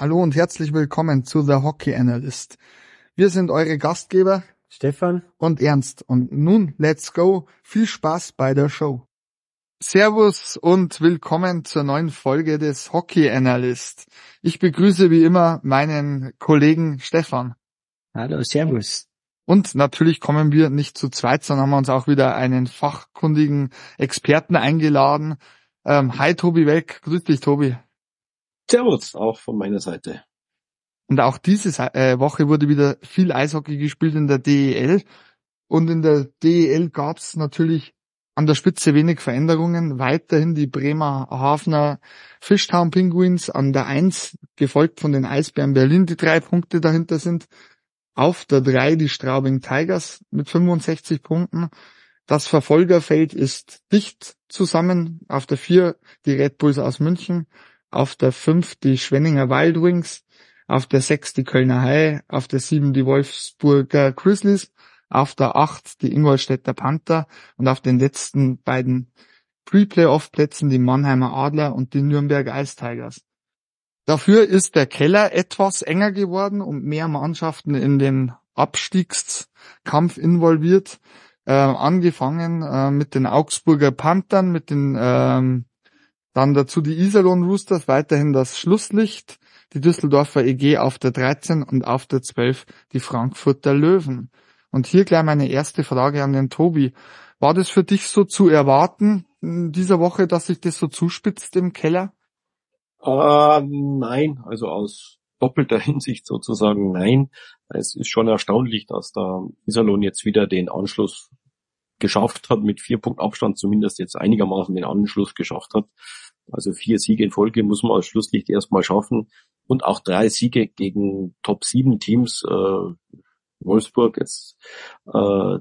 Hallo und herzlich willkommen zu The Hockey Analyst. Wir sind eure Gastgeber Stefan und Ernst und nun let's go. Viel Spaß bei der Show. Servus und willkommen zur neuen Folge des Hockey Analyst. Ich begrüße wie immer meinen Kollegen Stefan. Hallo, Servus. Und natürlich kommen wir nicht zu zweit, sondern haben uns auch wieder einen fachkundigen Experten eingeladen. Ähm, hi Tobi Welk, grüß dich Tobi. Servus, auch von meiner Seite. Und auch diese äh, Woche wurde wieder viel Eishockey gespielt in der DEL. Und in der DEL gab es natürlich an der Spitze wenig Veränderungen. Weiterhin die Bremer Hafner Fishtown Penguins an der Eins, gefolgt von den Eisbären Berlin, die drei Punkte dahinter sind. Auf der drei die Straubing Tigers mit 65 Punkten. Das Verfolgerfeld ist dicht zusammen. Auf der vier die Red Bulls aus München auf der 5 die Schwenninger Wild Wings, auf der 6 die Kölner Haie, auf der 7 die Wolfsburger Grizzlies, auf der 8 die Ingolstädter Panther und auf den letzten beiden Pre-Playoff-Plätzen die Mannheimer Adler und die Nürnberg Ice Tigers. Dafür ist der Keller etwas enger geworden und mehr Mannschaften in den Abstiegskampf involviert. Äh, angefangen äh, mit den Augsburger Panthern, mit den ähm, dann dazu die Iserlohn Roosters, weiterhin das Schlusslicht, die Düsseldorfer EG auf der 13 und auf der 12 die Frankfurter Löwen. Und hier gleich meine erste Frage an den Tobi. War das für dich so zu erwarten in dieser Woche, dass sich das so zuspitzt im Keller? Äh, nein, also aus doppelter Hinsicht sozusagen nein. Es ist schon erstaunlich, dass da Iserlohn jetzt wieder den Anschluss geschafft hat, mit vier Punkten Abstand zumindest jetzt einigermaßen den Anschluss geschafft hat. Also vier Siege in Folge muss man als Schlusslicht erstmal schaffen. Und auch drei Siege gegen Top 7 Teams, äh, Wolfsburg jetzt äh,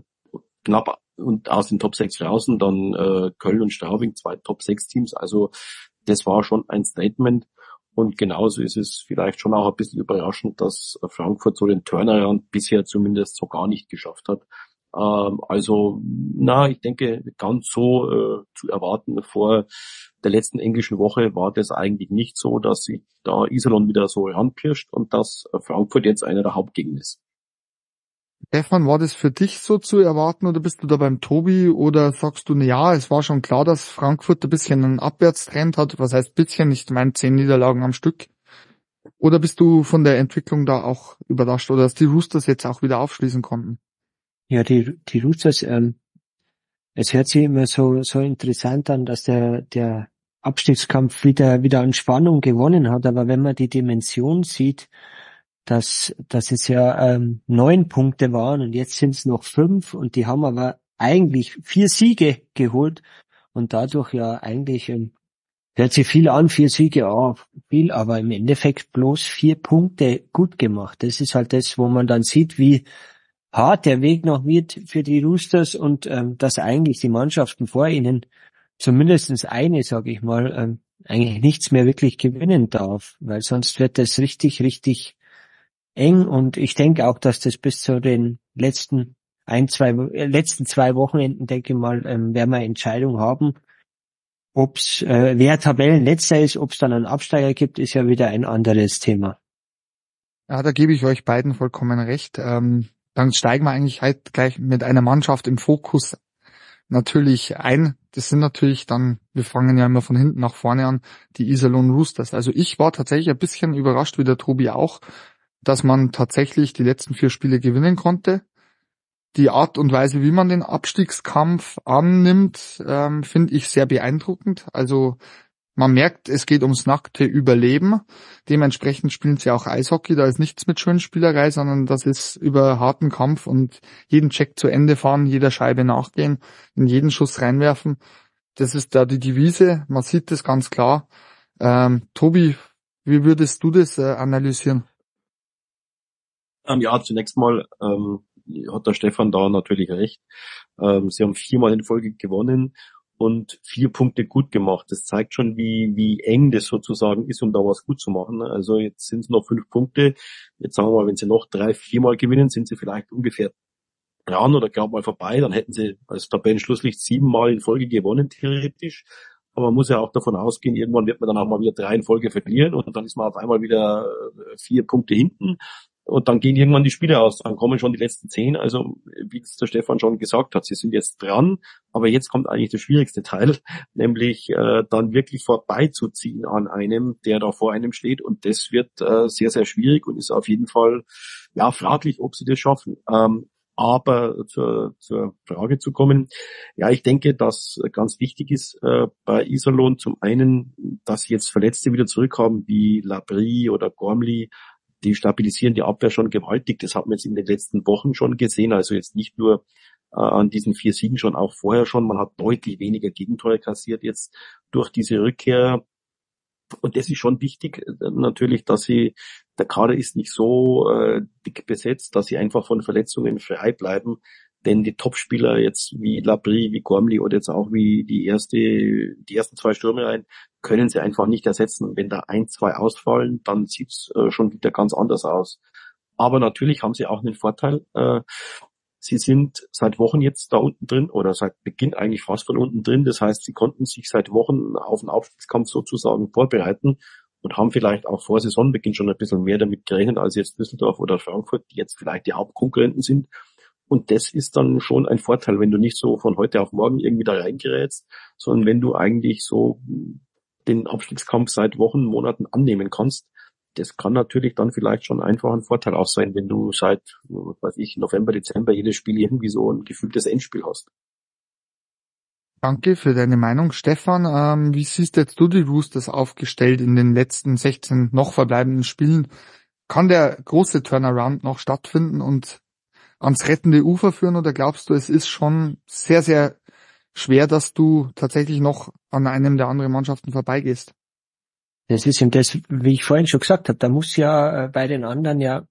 knapp und aus den Top 6 raus und dann äh, Köln und Straubing, zwei Top 6 Teams. Also das war schon ein Statement. Und genauso ist es vielleicht schon auch ein bisschen überraschend, dass Frankfurt so den Turnaround bisher zumindest so gar nicht geschafft hat. Ähm, also, na, ich denke, ganz so äh, zu erwarten vor der letzten englischen Woche war das eigentlich nicht so, dass sich da Iserlohn wieder so ranpirscht und dass Frankfurt jetzt einer der Hauptgegner ist. Stefan, war das für dich so zu erwarten oder bist du da beim Tobi oder sagst du, na ja, es war schon klar, dass Frankfurt ein bisschen einen Abwärtstrend hat, was heißt bisschen, ich meine zehn Niederlagen am Stück. Oder bist du von der Entwicklung da auch überrascht oder dass die Roosters jetzt auch wieder aufschließen konnten? Ja, die, die Roosters, ähm, es hört sich immer so, so interessant an, dass der, der Abstiegskampf wieder, wieder an Spannung gewonnen hat. Aber wenn man die Dimension sieht, dass, dass es ja ähm, neun Punkte waren und jetzt sind es noch fünf und die haben aber eigentlich vier Siege geholt und dadurch ja eigentlich ähm, hört sich viel an, vier Siege, oh, viel, aber im Endeffekt bloß vier Punkte gut gemacht. Das ist halt das, wo man dann sieht, wie hart der Weg noch wird für die Roosters und ähm, dass eigentlich die Mannschaften vor ihnen zumindestens eine, sage ich mal, ähm, eigentlich nichts mehr wirklich gewinnen darf, weil sonst wird das richtig, richtig eng und ich denke auch, dass das bis zu den letzten ein, zwei, äh, letzten zwei Wochenenden, denke ich mal, ähm, werden wir Entscheidung haben. Ob's, äh, wer Tabellenletzter ist, ob es dann einen Absteiger gibt, ist ja wieder ein anderes Thema. Ja, da gebe ich euch beiden vollkommen recht. Ähm, dann steigen wir eigentlich halt gleich mit einer Mannschaft im Fokus natürlich ein. Das sind natürlich dann, wir fangen ja immer von hinten nach vorne an, die Iserlohn Roosters. Also ich war tatsächlich ein bisschen überrascht, wie der Tobi auch, dass man tatsächlich die letzten vier Spiele gewinnen konnte. Die Art und Weise, wie man den Abstiegskampf annimmt, ähm, finde ich sehr beeindruckend. Also man merkt, es geht ums nackte Überleben. Dementsprechend spielen sie auch Eishockey. Da ist nichts mit Schönspielerei, sondern das ist über harten Kampf und jeden Check zu Ende fahren, jeder Scheibe nachgehen, in jeden Schuss reinwerfen. Das ist da die Devise. Man sieht das ganz klar. Ähm, Tobi, wie würdest du das äh, analysieren? Ähm, ja, zunächst mal ähm, hat der Stefan da natürlich recht. Ähm, sie haben viermal in Folge gewonnen und vier Punkte gut gemacht. Das zeigt schon, wie, wie eng das sozusagen ist, um da was gut zu machen. Also jetzt sind es noch fünf Punkte. Jetzt sagen wir mal, wenn sie noch drei, viermal gewinnen, sind sie vielleicht ungefähr dran oder gerade mal vorbei. Dann hätten sie als Tabellenschlusslicht siebenmal in Folge gewonnen, theoretisch. Aber man muss ja auch davon ausgehen, irgendwann wird man dann auch mal wieder drei in Folge verlieren und dann ist man auf einmal wieder äh, vier Punkte hinten. Und dann gehen irgendwann die Spiele aus, dann kommen schon die letzten zehn. Also, wie es der Stefan schon gesagt hat, sie sind jetzt dran, aber jetzt kommt eigentlich der schwierigste Teil, nämlich äh, dann wirklich vorbeizuziehen an einem, der da vor einem steht. Und das wird äh, sehr, sehr schwierig und ist auf jeden Fall ja fraglich, ob sie das schaffen. Ähm, aber zur, zur Frage zu kommen, ja, ich denke, dass ganz wichtig ist äh, bei Iserlohn zum einen, dass jetzt Verletzte wieder zurückkommen, wie Labrie oder Gormley, die stabilisieren die Abwehr schon gewaltig. Das hat man jetzt in den letzten Wochen schon gesehen. Also jetzt nicht nur äh, an diesen vier Siegen schon, auch vorher schon. Man hat deutlich weniger Gegentore kassiert jetzt durch diese Rückkehr. Und das ist schon wichtig, äh, natürlich, dass sie, der Kader ist nicht so äh, dick besetzt, dass sie einfach von Verletzungen frei bleiben. Denn die Topspieler jetzt wie Labrie, wie Gormley oder jetzt auch wie die erste, die ersten zwei Stürme rein, können sie einfach nicht ersetzen. Wenn da ein, zwei ausfallen, dann sieht's äh, schon wieder ganz anders aus. Aber natürlich haben sie auch einen Vorteil. Äh, sie sind seit Wochen jetzt da unten drin oder seit Beginn eigentlich fast von unten drin. Das heißt, sie konnten sich seit Wochen auf den Aufstiegskampf sozusagen vorbereiten und haben vielleicht auch vor Saisonbeginn schon ein bisschen mehr damit gerechnet als jetzt Düsseldorf oder Frankfurt, die jetzt vielleicht die Hauptkonkurrenten sind. Und das ist dann schon ein Vorteil, wenn du nicht so von heute auf morgen irgendwie da reingerätst, sondern wenn du eigentlich so den Abstiegskampf seit Wochen, Monaten annehmen kannst. Das kann natürlich dann vielleicht schon einfach ein Vorteil auch sein, wenn du seit, weiß ich, November, Dezember jedes Spiel irgendwie so ein gefühltes Endspiel hast. Danke für deine Meinung. Stefan, ähm, wie siehst jetzt du die Roosters aufgestellt in den letzten 16 noch verbleibenden Spielen? Kann der große Turnaround noch stattfinden und ans rettende Ufer führen oder glaubst du, es ist schon sehr, sehr schwer, dass du tatsächlich noch an einem der anderen Mannschaften vorbeigehst? Das ist eben das, wie ich vorhin schon gesagt habe, da muss ja äh, bei den anderen ja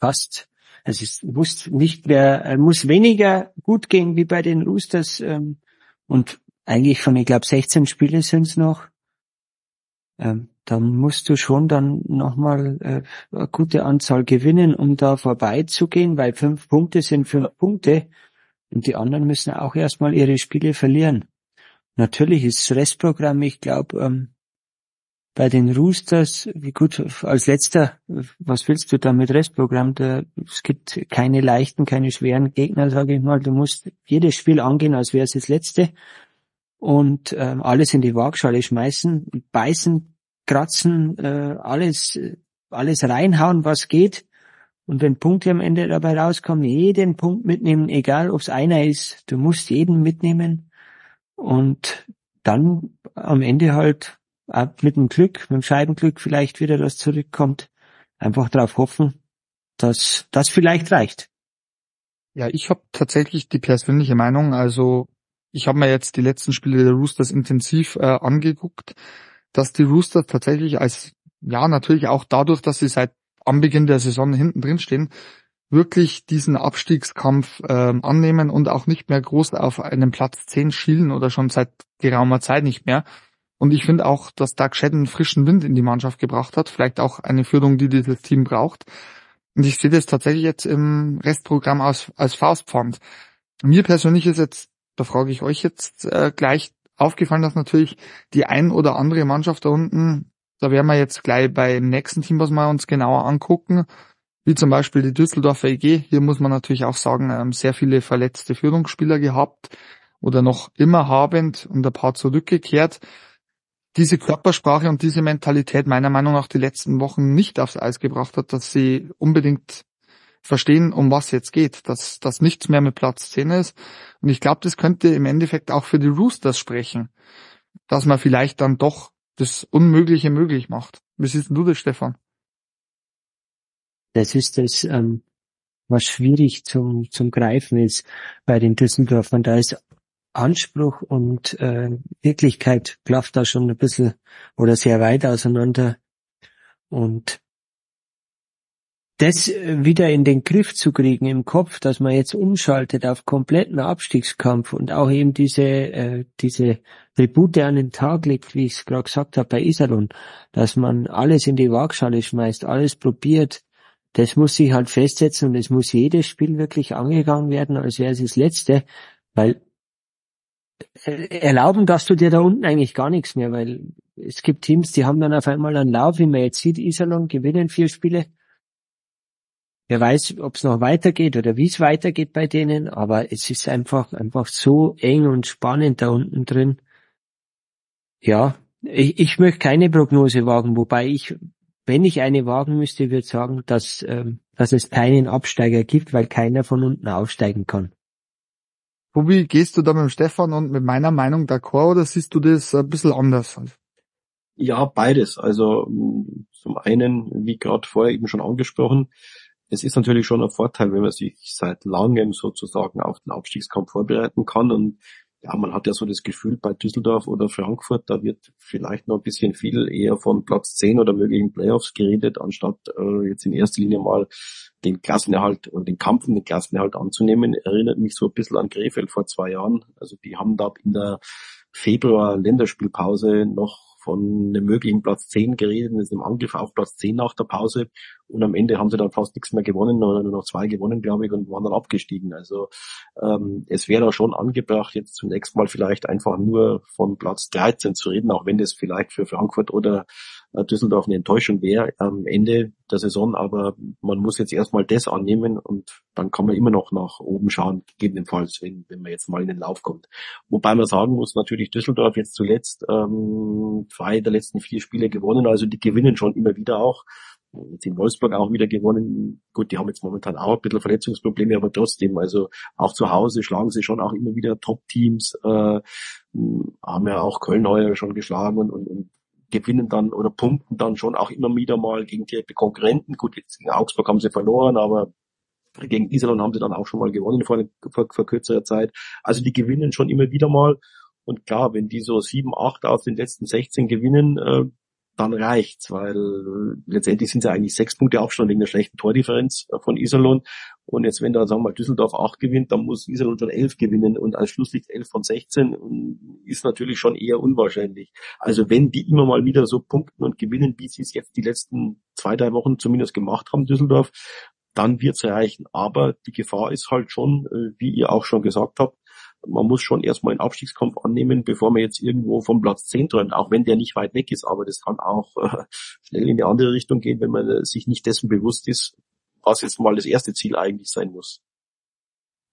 fast, es ist, muss nicht mehr, äh, muss weniger gut gehen wie bei den Roosters ähm, und eigentlich von, ich glaube, 16 Spiele sind es noch. Ähm, dann musst du schon dann nochmal äh, eine gute Anzahl gewinnen, um da vorbeizugehen, weil fünf Punkte sind fünf Punkte und die anderen müssen auch erstmal ihre Spiele verlieren. Natürlich ist das Restprogramm, ich glaube, ähm, bei den Roosters, wie gut, als letzter, was willst du da mit Restprogramm? Da, es gibt keine leichten, keine schweren Gegner, sage ich mal. Du musst jedes Spiel angehen, als wäre es das letzte und ähm, alles in die Waagschale schmeißen, beißen, kratzen, äh, alles, alles reinhauen, was geht. Und wenn Punkte am Ende dabei rauskommen, jeden Punkt mitnehmen, egal ob es einer ist, du musst jeden mitnehmen und dann am Ende halt mit dem Glück, mit dem Scheibenglück vielleicht wieder das zurückkommt. Einfach darauf hoffen, dass das vielleicht reicht. Ja, ich habe tatsächlich die persönliche Meinung, also ich habe mir jetzt die letzten Spiele der Roosters intensiv äh, angeguckt, dass die Roosters tatsächlich als, ja natürlich auch dadurch, dass sie seit am Beginn der Saison hinten drin stehen, wirklich diesen Abstiegskampf ähm, annehmen und auch nicht mehr groß auf einen Platz 10 schielen oder schon seit geraumer Zeit nicht mehr. Und ich finde auch, dass Doug Shedden frischen Wind in die Mannschaft gebracht hat, vielleicht auch eine Führung, die dieses Team braucht. Und ich sehe das tatsächlich jetzt im Restprogramm als, als Faustpfand. Mir persönlich ist jetzt, da frage ich euch jetzt äh, gleich aufgefallen, dass natürlich die ein oder andere Mannschaft da unten da werden wir jetzt gleich beim nächsten Team, was wir uns genauer angucken, wie zum Beispiel die Düsseldorfer EG. Hier muss man natürlich auch sagen, ähm, sehr viele verletzte Führungsspieler gehabt oder noch immer habend und ein paar zurückgekehrt. Diese Körpersprache und diese Mentalität meiner Meinung nach die letzten Wochen nicht aufs Eis gebracht hat, dass sie unbedingt verstehen, um was jetzt geht, dass das nichts mehr mit Platz 10 ist. Und ich glaube, das könnte im Endeffekt auch für die Roosters sprechen, dass man vielleicht dann doch das Unmögliche möglich macht. Wie siehst du das, Stefan? Das ist das, ähm, was schwierig zum, zum Greifen ist bei den Düsseldorfern. Da ist Anspruch und äh, Wirklichkeit klafft da schon ein bisschen oder sehr weit auseinander. Und das wieder in den Griff zu kriegen im Kopf, dass man jetzt umschaltet auf kompletten Abstiegskampf und auch eben diese, äh, diese Tribute an den Tag legt, wie ich es gerade gesagt habe bei Iserlohn, dass man alles in die Waagschale schmeißt, alles probiert, das muss sich halt festsetzen und es muss jedes Spiel wirklich angegangen werden, als wäre es das letzte, weil erlauben darfst du dir da unten eigentlich gar nichts mehr, weil es gibt Teams, die haben dann auf einmal einen Lauf, wie man jetzt sieht, Iserlohn gewinnen vier Spiele. Wer weiß, ob es noch weitergeht oder wie es weitergeht bei denen, aber es ist einfach, einfach so eng und spannend da unten drin. Ja, ich, ich möchte keine Prognose wagen, wobei ich, wenn ich eine wagen müsste, würde sagen, dass, ähm, dass es keinen Absteiger gibt, weil keiner von unten aufsteigen kann. Tobi, gehst du da mit dem Stefan und mit meiner Meinung d'accord oder siehst du das ein bisschen anders? Ja, beides. Also zum einen, wie gerade vorher eben schon angesprochen, es ist natürlich schon ein Vorteil, wenn man sich seit langem sozusagen auf den Abstiegskampf vorbereiten kann und ja, man hat ja so das Gefühl bei Düsseldorf oder Frankfurt, da wird vielleicht noch ein bisschen viel eher von Platz 10 oder möglichen Playoffs geredet, anstatt äh, jetzt in erster Linie mal den Klassenerhalt und den Kampf um den Klassenerhalt anzunehmen. Erinnert mich so ein bisschen an Krefeld vor zwei Jahren. Also die haben da in der Februar-Länderspielpause noch von einem möglichen Platz 10 geredet, ist im Angriff auf Platz 10 nach der Pause und am Ende haben sie dann fast nichts mehr gewonnen oder nur noch zwei gewonnen, glaube ich, und waren dann abgestiegen. Also ähm, es wäre da schon angebracht, jetzt zunächst mal vielleicht einfach nur von Platz 13 zu reden, auch wenn das vielleicht für Frankfurt oder Düsseldorf eine Enttäuschung wäre am Ende der Saison, aber man muss jetzt erstmal das annehmen und dann kann man immer noch nach oben schauen, gegebenenfalls, wenn, wenn man jetzt mal in den Lauf kommt. Wobei man sagen muss, natürlich Düsseldorf jetzt zuletzt ähm, zwei der letzten vier Spiele gewonnen, also die gewinnen schon immer wieder auch. Jetzt in Wolfsburg auch wieder gewonnen. Gut, die haben jetzt momentan auch ein bisschen Verletzungsprobleme, aber trotzdem, also auch zu Hause schlagen sie schon auch immer wieder Top-Teams, äh, haben ja auch Köln heuer schon geschlagen und, und, und gewinnen dann oder punkten dann schon auch immer wieder mal gegen direkte Konkurrenten. Gut, jetzt gegen Augsburg haben sie verloren, aber gegen Iserlohn haben sie dann auch schon mal gewonnen vor, vor, vor kürzerer Zeit. Also die gewinnen schon immer wieder mal. Und klar, wenn die so sieben, acht aus den letzten 16 gewinnen, äh, dann reicht's, weil letztendlich sind es ja eigentlich sechs Punkte Abstand wegen der schlechten Tordifferenz äh, von Iserlohn. Und jetzt, wenn da, sagen wir mal, Düsseldorf acht gewinnt, dann muss Iserlohn schon elf gewinnen und als Schlusslicht elf von 16 ist natürlich schon eher unwahrscheinlich. Also wenn die immer mal wieder so punkten und gewinnen, wie sie es jetzt die letzten zwei, drei Wochen zumindest gemacht haben, Düsseldorf, dann wird's reichen. Aber die Gefahr ist halt schon, äh, wie ihr auch schon gesagt habt, man muss schon erstmal einen Abstiegskampf annehmen, bevor man jetzt irgendwo vom Platz 10 träumt, auch wenn der nicht weit weg ist. Aber das kann auch äh, schnell in die andere Richtung gehen, wenn man äh, sich nicht dessen bewusst ist, was jetzt mal das erste Ziel eigentlich sein muss.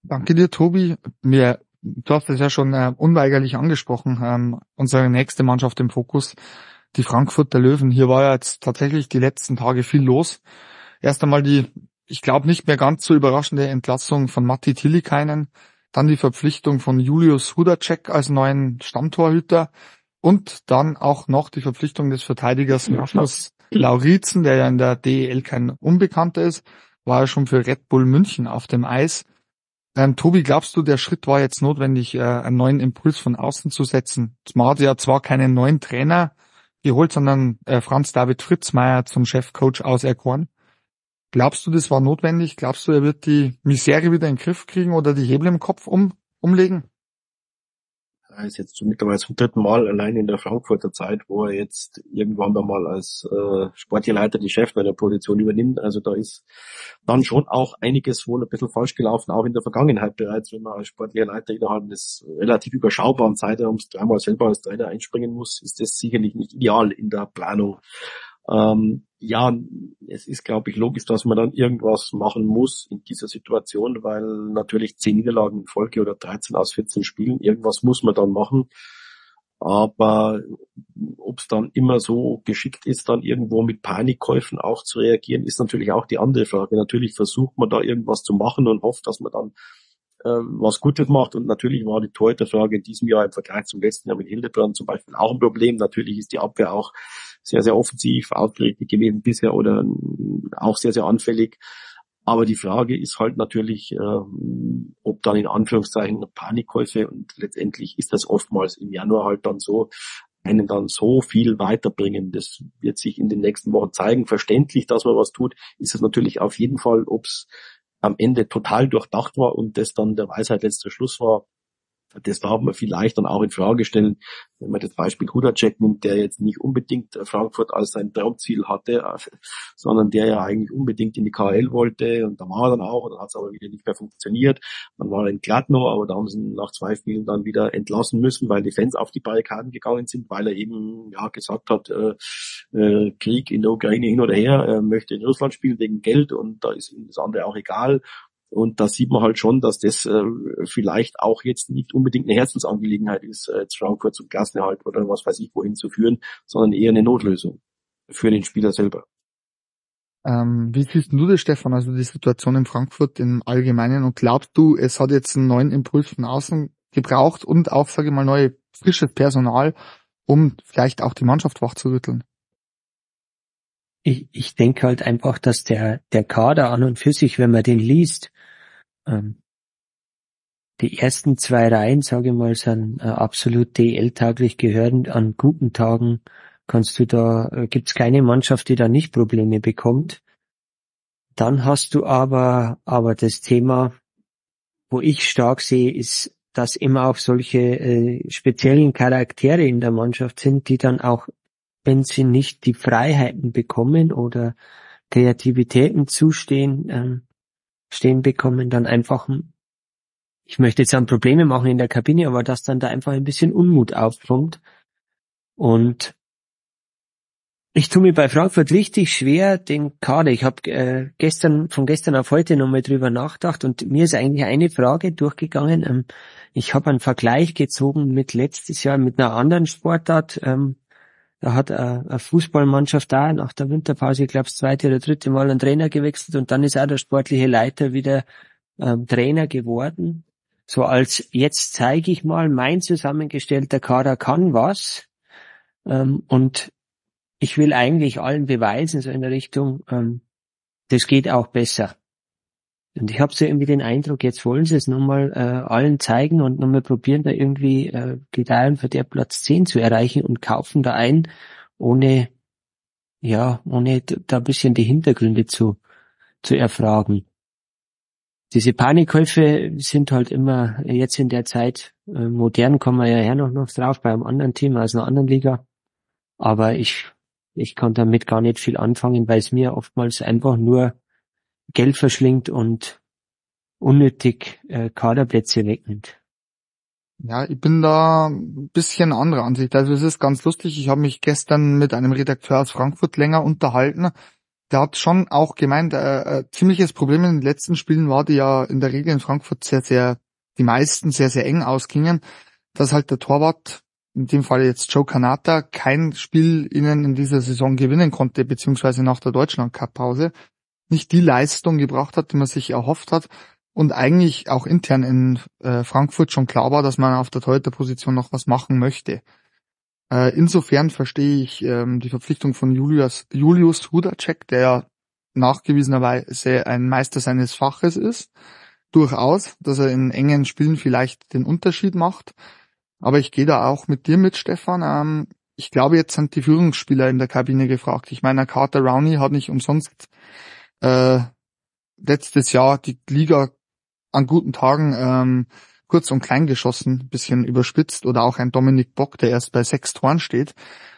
Danke dir, Tobi. Mir, du hast es ja schon äh, unweigerlich angesprochen, ähm, unsere nächste Mannschaft im Fokus, die Frankfurter Löwen. Hier war ja jetzt tatsächlich die letzten Tage viel los. Erst einmal die, ich glaube, nicht mehr ganz so überraschende Entlassung von Matti Tillikainen dann die Verpflichtung von Julius Hudacek als neuen Stammtorhüter und dann auch noch die Verpflichtung des Verteidigers Markus Lauritzen, der ja in der DEL kein Unbekannter ist, war er schon für Red Bull München auf dem Eis. Ähm, Tobi, glaubst du, der Schritt war jetzt notwendig, äh, einen neuen Impuls von außen zu setzen? Man hat ja zwar keinen neuen Trainer geholt, sondern äh, Franz David Fritzmeier zum Chefcoach auserkoren. Glaubst du, das war notwendig? Glaubst du, er wird die Misere wieder in den Griff kriegen oder die Hebel im Kopf um, umlegen? Er ist jetzt mittlerweile zum dritten Mal allein in der Frankfurter Zeit, wo er jetzt irgendwann mal als äh, Sportleiter die Cheftrainerposition übernimmt. Also da ist dann schon auch einiges wohl ein bisschen falsch gelaufen, auch in der Vergangenheit bereits, wenn man als Sportleiter innerhalb des relativ überschaubaren Zeitraums dreimal selber als Trainer einspringen muss, ist das sicherlich nicht ideal in der Planung. Ähm, ja, es ist, glaube ich, logisch, dass man dann irgendwas machen muss in dieser Situation, weil natürlich zehn Niederlagen in Folge oder 13 aus 14 Spielen, irgendwas muss man dann machen. Aber ob es dann immer so geschickt ist, dann irgendwo mit Panikkäufen auch zu reagieren, ist natürlich auch die andere Frage. Natürlich versucht man da irgendwas zu machen und hofft, dass man dann äh, was Gutes macht. Und natürlich war die Torhüterfrage in diesem Jahr im Vergleich zum letzten Jahr mit Hildebrand zum Beispiel auch ein Problem. Natürlich ist die Abwehr auch sehr, sehr offensiv ausgerichtet gewesen bisher oder auch sehr, sehr anfällig. Aber die Frage ist halt natürlich, äh, ob dann in Anführungszeichen Panikkäufe und letztendlich ist das oftmals im Januar halt dann so, einen dann so viel weiterbringen. Das wird sich in den nächsten Wochen zeigen. Verständlich, dass man was tut, ist es natürlich auf jeden Fall, ob es am Ende total durchdacht war und das dann der Weisheit letzter Schluss war, das darf man vielleicht dann auch in Frage stellen, wenn man das Beispiel Hudacek nimmt, der jetzt nicht unbedingt Frankfurt als sein Traumziel hatte, sondern der ja eigentlich unbedingt in die KL wollte und da war er dann auch, dann hat es aber wieder nicht mehr funktioniert. Dann war er in Gladno, aber da haben sie ihn nach zwei Spielen dann wieder entlassen müssen, weil die Fans auf die Barrikaden gegangen sind, weil er eben ja gesagt hat, äh, äh, Krieg in der Ukraine hin oder her, er möchte in Russland spielen wegen Geld und da ist ihm das andere auch egal und da sieht man halt schon, dass das äh, vielleicht auch jetzt nicht unbedingt eine Herzensangelegenheit ist, äh, Frankfurt zum Klassenerhalt oder was weiß ich wohin zu führen, sondern eher eine Notlösung für den Spieler selber. Ähm, wie siehst du das, Stefan, also die Situation in Frankfurt im Allgemeinen und glaubst du, es hat jetzt einen neuen Impuls von außen gebraucht und auch, sage ich mal, neue frisches Personal, um vielleicht auch die Mannschaft wachzurütteln? Ich, ich denke halt einfach, dass der, der Kader an und für sich, wenn man den liest, ähm, die ersten zwei Reihen, sage ich mal, sind äh, absolut DL-taglich gehören. An guten Tagen kannst du da, äh, gibt's keine Mannschaft, die da nicht Probleme bekommt. Dann hast du aber, aber das Thema, wo ich stark sehe, ist, dass immer auch solche äh, speziellen Charaktere in der Mannschaft sind, die dann auch, wenn sie nicht die Freiheiten bekommen oder Kreativitäten zustehen, ähm, stehen bekommen, dann einfach, ich möchte jetzt dann Probleme machen in der Kabine, aber dass dann da einfach ein bisschen Unmut aufkommt. Und ich tue mir bei Frankfurt richtig schwer, den Kader. Ich habe äh, gestern von gestern auf heute nochmal drüber nachgedacht und mir ist eigentlich eine Frage durchgegangen. Ähm, ich habe einen Vergleich gezogen mit letztes Jahr mit einer anderen Sportart. Ähm, da hat eine Fußballmannschaft da nach der Winterpause, ich glaube, das zweite oder dritte Mal einen Trainer gewechselt und dann ist auch der sportliche Leiter wieder ähm, Trainer geworden. So als jetzt zeige ich mal, mein zusammengestellter Kader kann was. Ähm, und ich will eigentlich allen beweisen, so in der Richtung, ähm, das geht auch besser. Und ich habe so irgendwie den Eindruck, jetzt wollen sie es nochmal äh, allen zeigen und nochmal probieren, da irgendwie äh, Gedeihen für der Platz 10 zu erreichen und kaufen da ein, ohne, ja, ohne da ein bisschen die Hintergründe zu, zu erfragen. Diese Panikkäufe sind halt immer jetzt in der Zeit, äh, modern kommen wir ja her noch, noch drauf, bei einem anderen Team, also einer anderen Liga. Aber ich, ich kann damit gar nicht viel anfangen, weil es mir oftmals einfach nur Geld verschlingt und unnötig äh, Kaderplätze wegnimmt. Ja, ich bin da ein bisschen anderer Ansicht. Also es ist ganz lustig. Ich habe mich gestern mit einem Redakteur aus Frankfurt länger unterhalten. Der hat schon auch gemeint, äh, äh, ziemliches Problem in den letzten Spielen war, die ja in der Regel in Frankfurt sehr, sehr, die meisten sehr, sehr eng ausgingen, dass halt der Torwart, in dem Fall jetzt Joe Kanata, kein Spiel ihnen in dieser Saison gewinnen konnte, beziehungsweise nach der Deutschland-Cup-Pause nicht die Leistung gebracht hat, die man sich erhofft hat und eigentlich auch intern in äh, Frankfurt schon klar war, dass man auf der Torhüter-Position noch was machen möchte. Äh, insofern verstehe ich ähm, die Verpflichtung von Julius, Julius Hudacek, der nachgewiesenerweise ein Meister seines Faches ist, durchaus, dass er in engen Spielen vielleicht den Unterschied macht. Aber ich gehe da auch mit dir mit, Stefan. Ähm, ich glaube, jetzt sind die Führungsspieler in der Kabine gefragt. Ich meine, Carter Rowney hat nicht umsonst äh, letztes Jahr die Liga an guten Tagen ähm, kurz und klein geschossen, bisschen überspitzt oder auch ein Dominik Bock, der erst bei sechs Toren steht.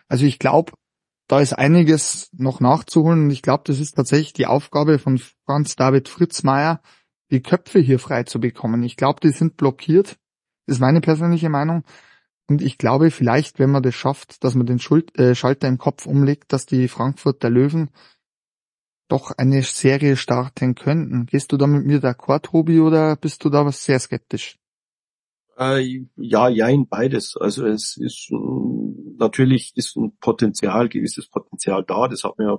Also ich glaube, da ist einiges noch nachzuholen und ich glaube, das ist tatsächlich die Aufgabe von Franz David Fritzmeier, die Köpfe hier frei zu bekommen. Ich glaube, die sind blockiert, ist meine persönliche Meinung. Und ich glaube vielleicht, wenn man das schafft, dass man den Schuld, äh, Schalter im Kopf umlegt, dass die Frankfurter Löwen doch eine Serie starten könnten. Gehst du da mit mir d'accord, Tobi, oder bist du da was sehr skeptisch? Äh, ja, jein, beides. Also es ist natürlich ist ein Potenzial, gewisses Potenzial da. Das hat man ja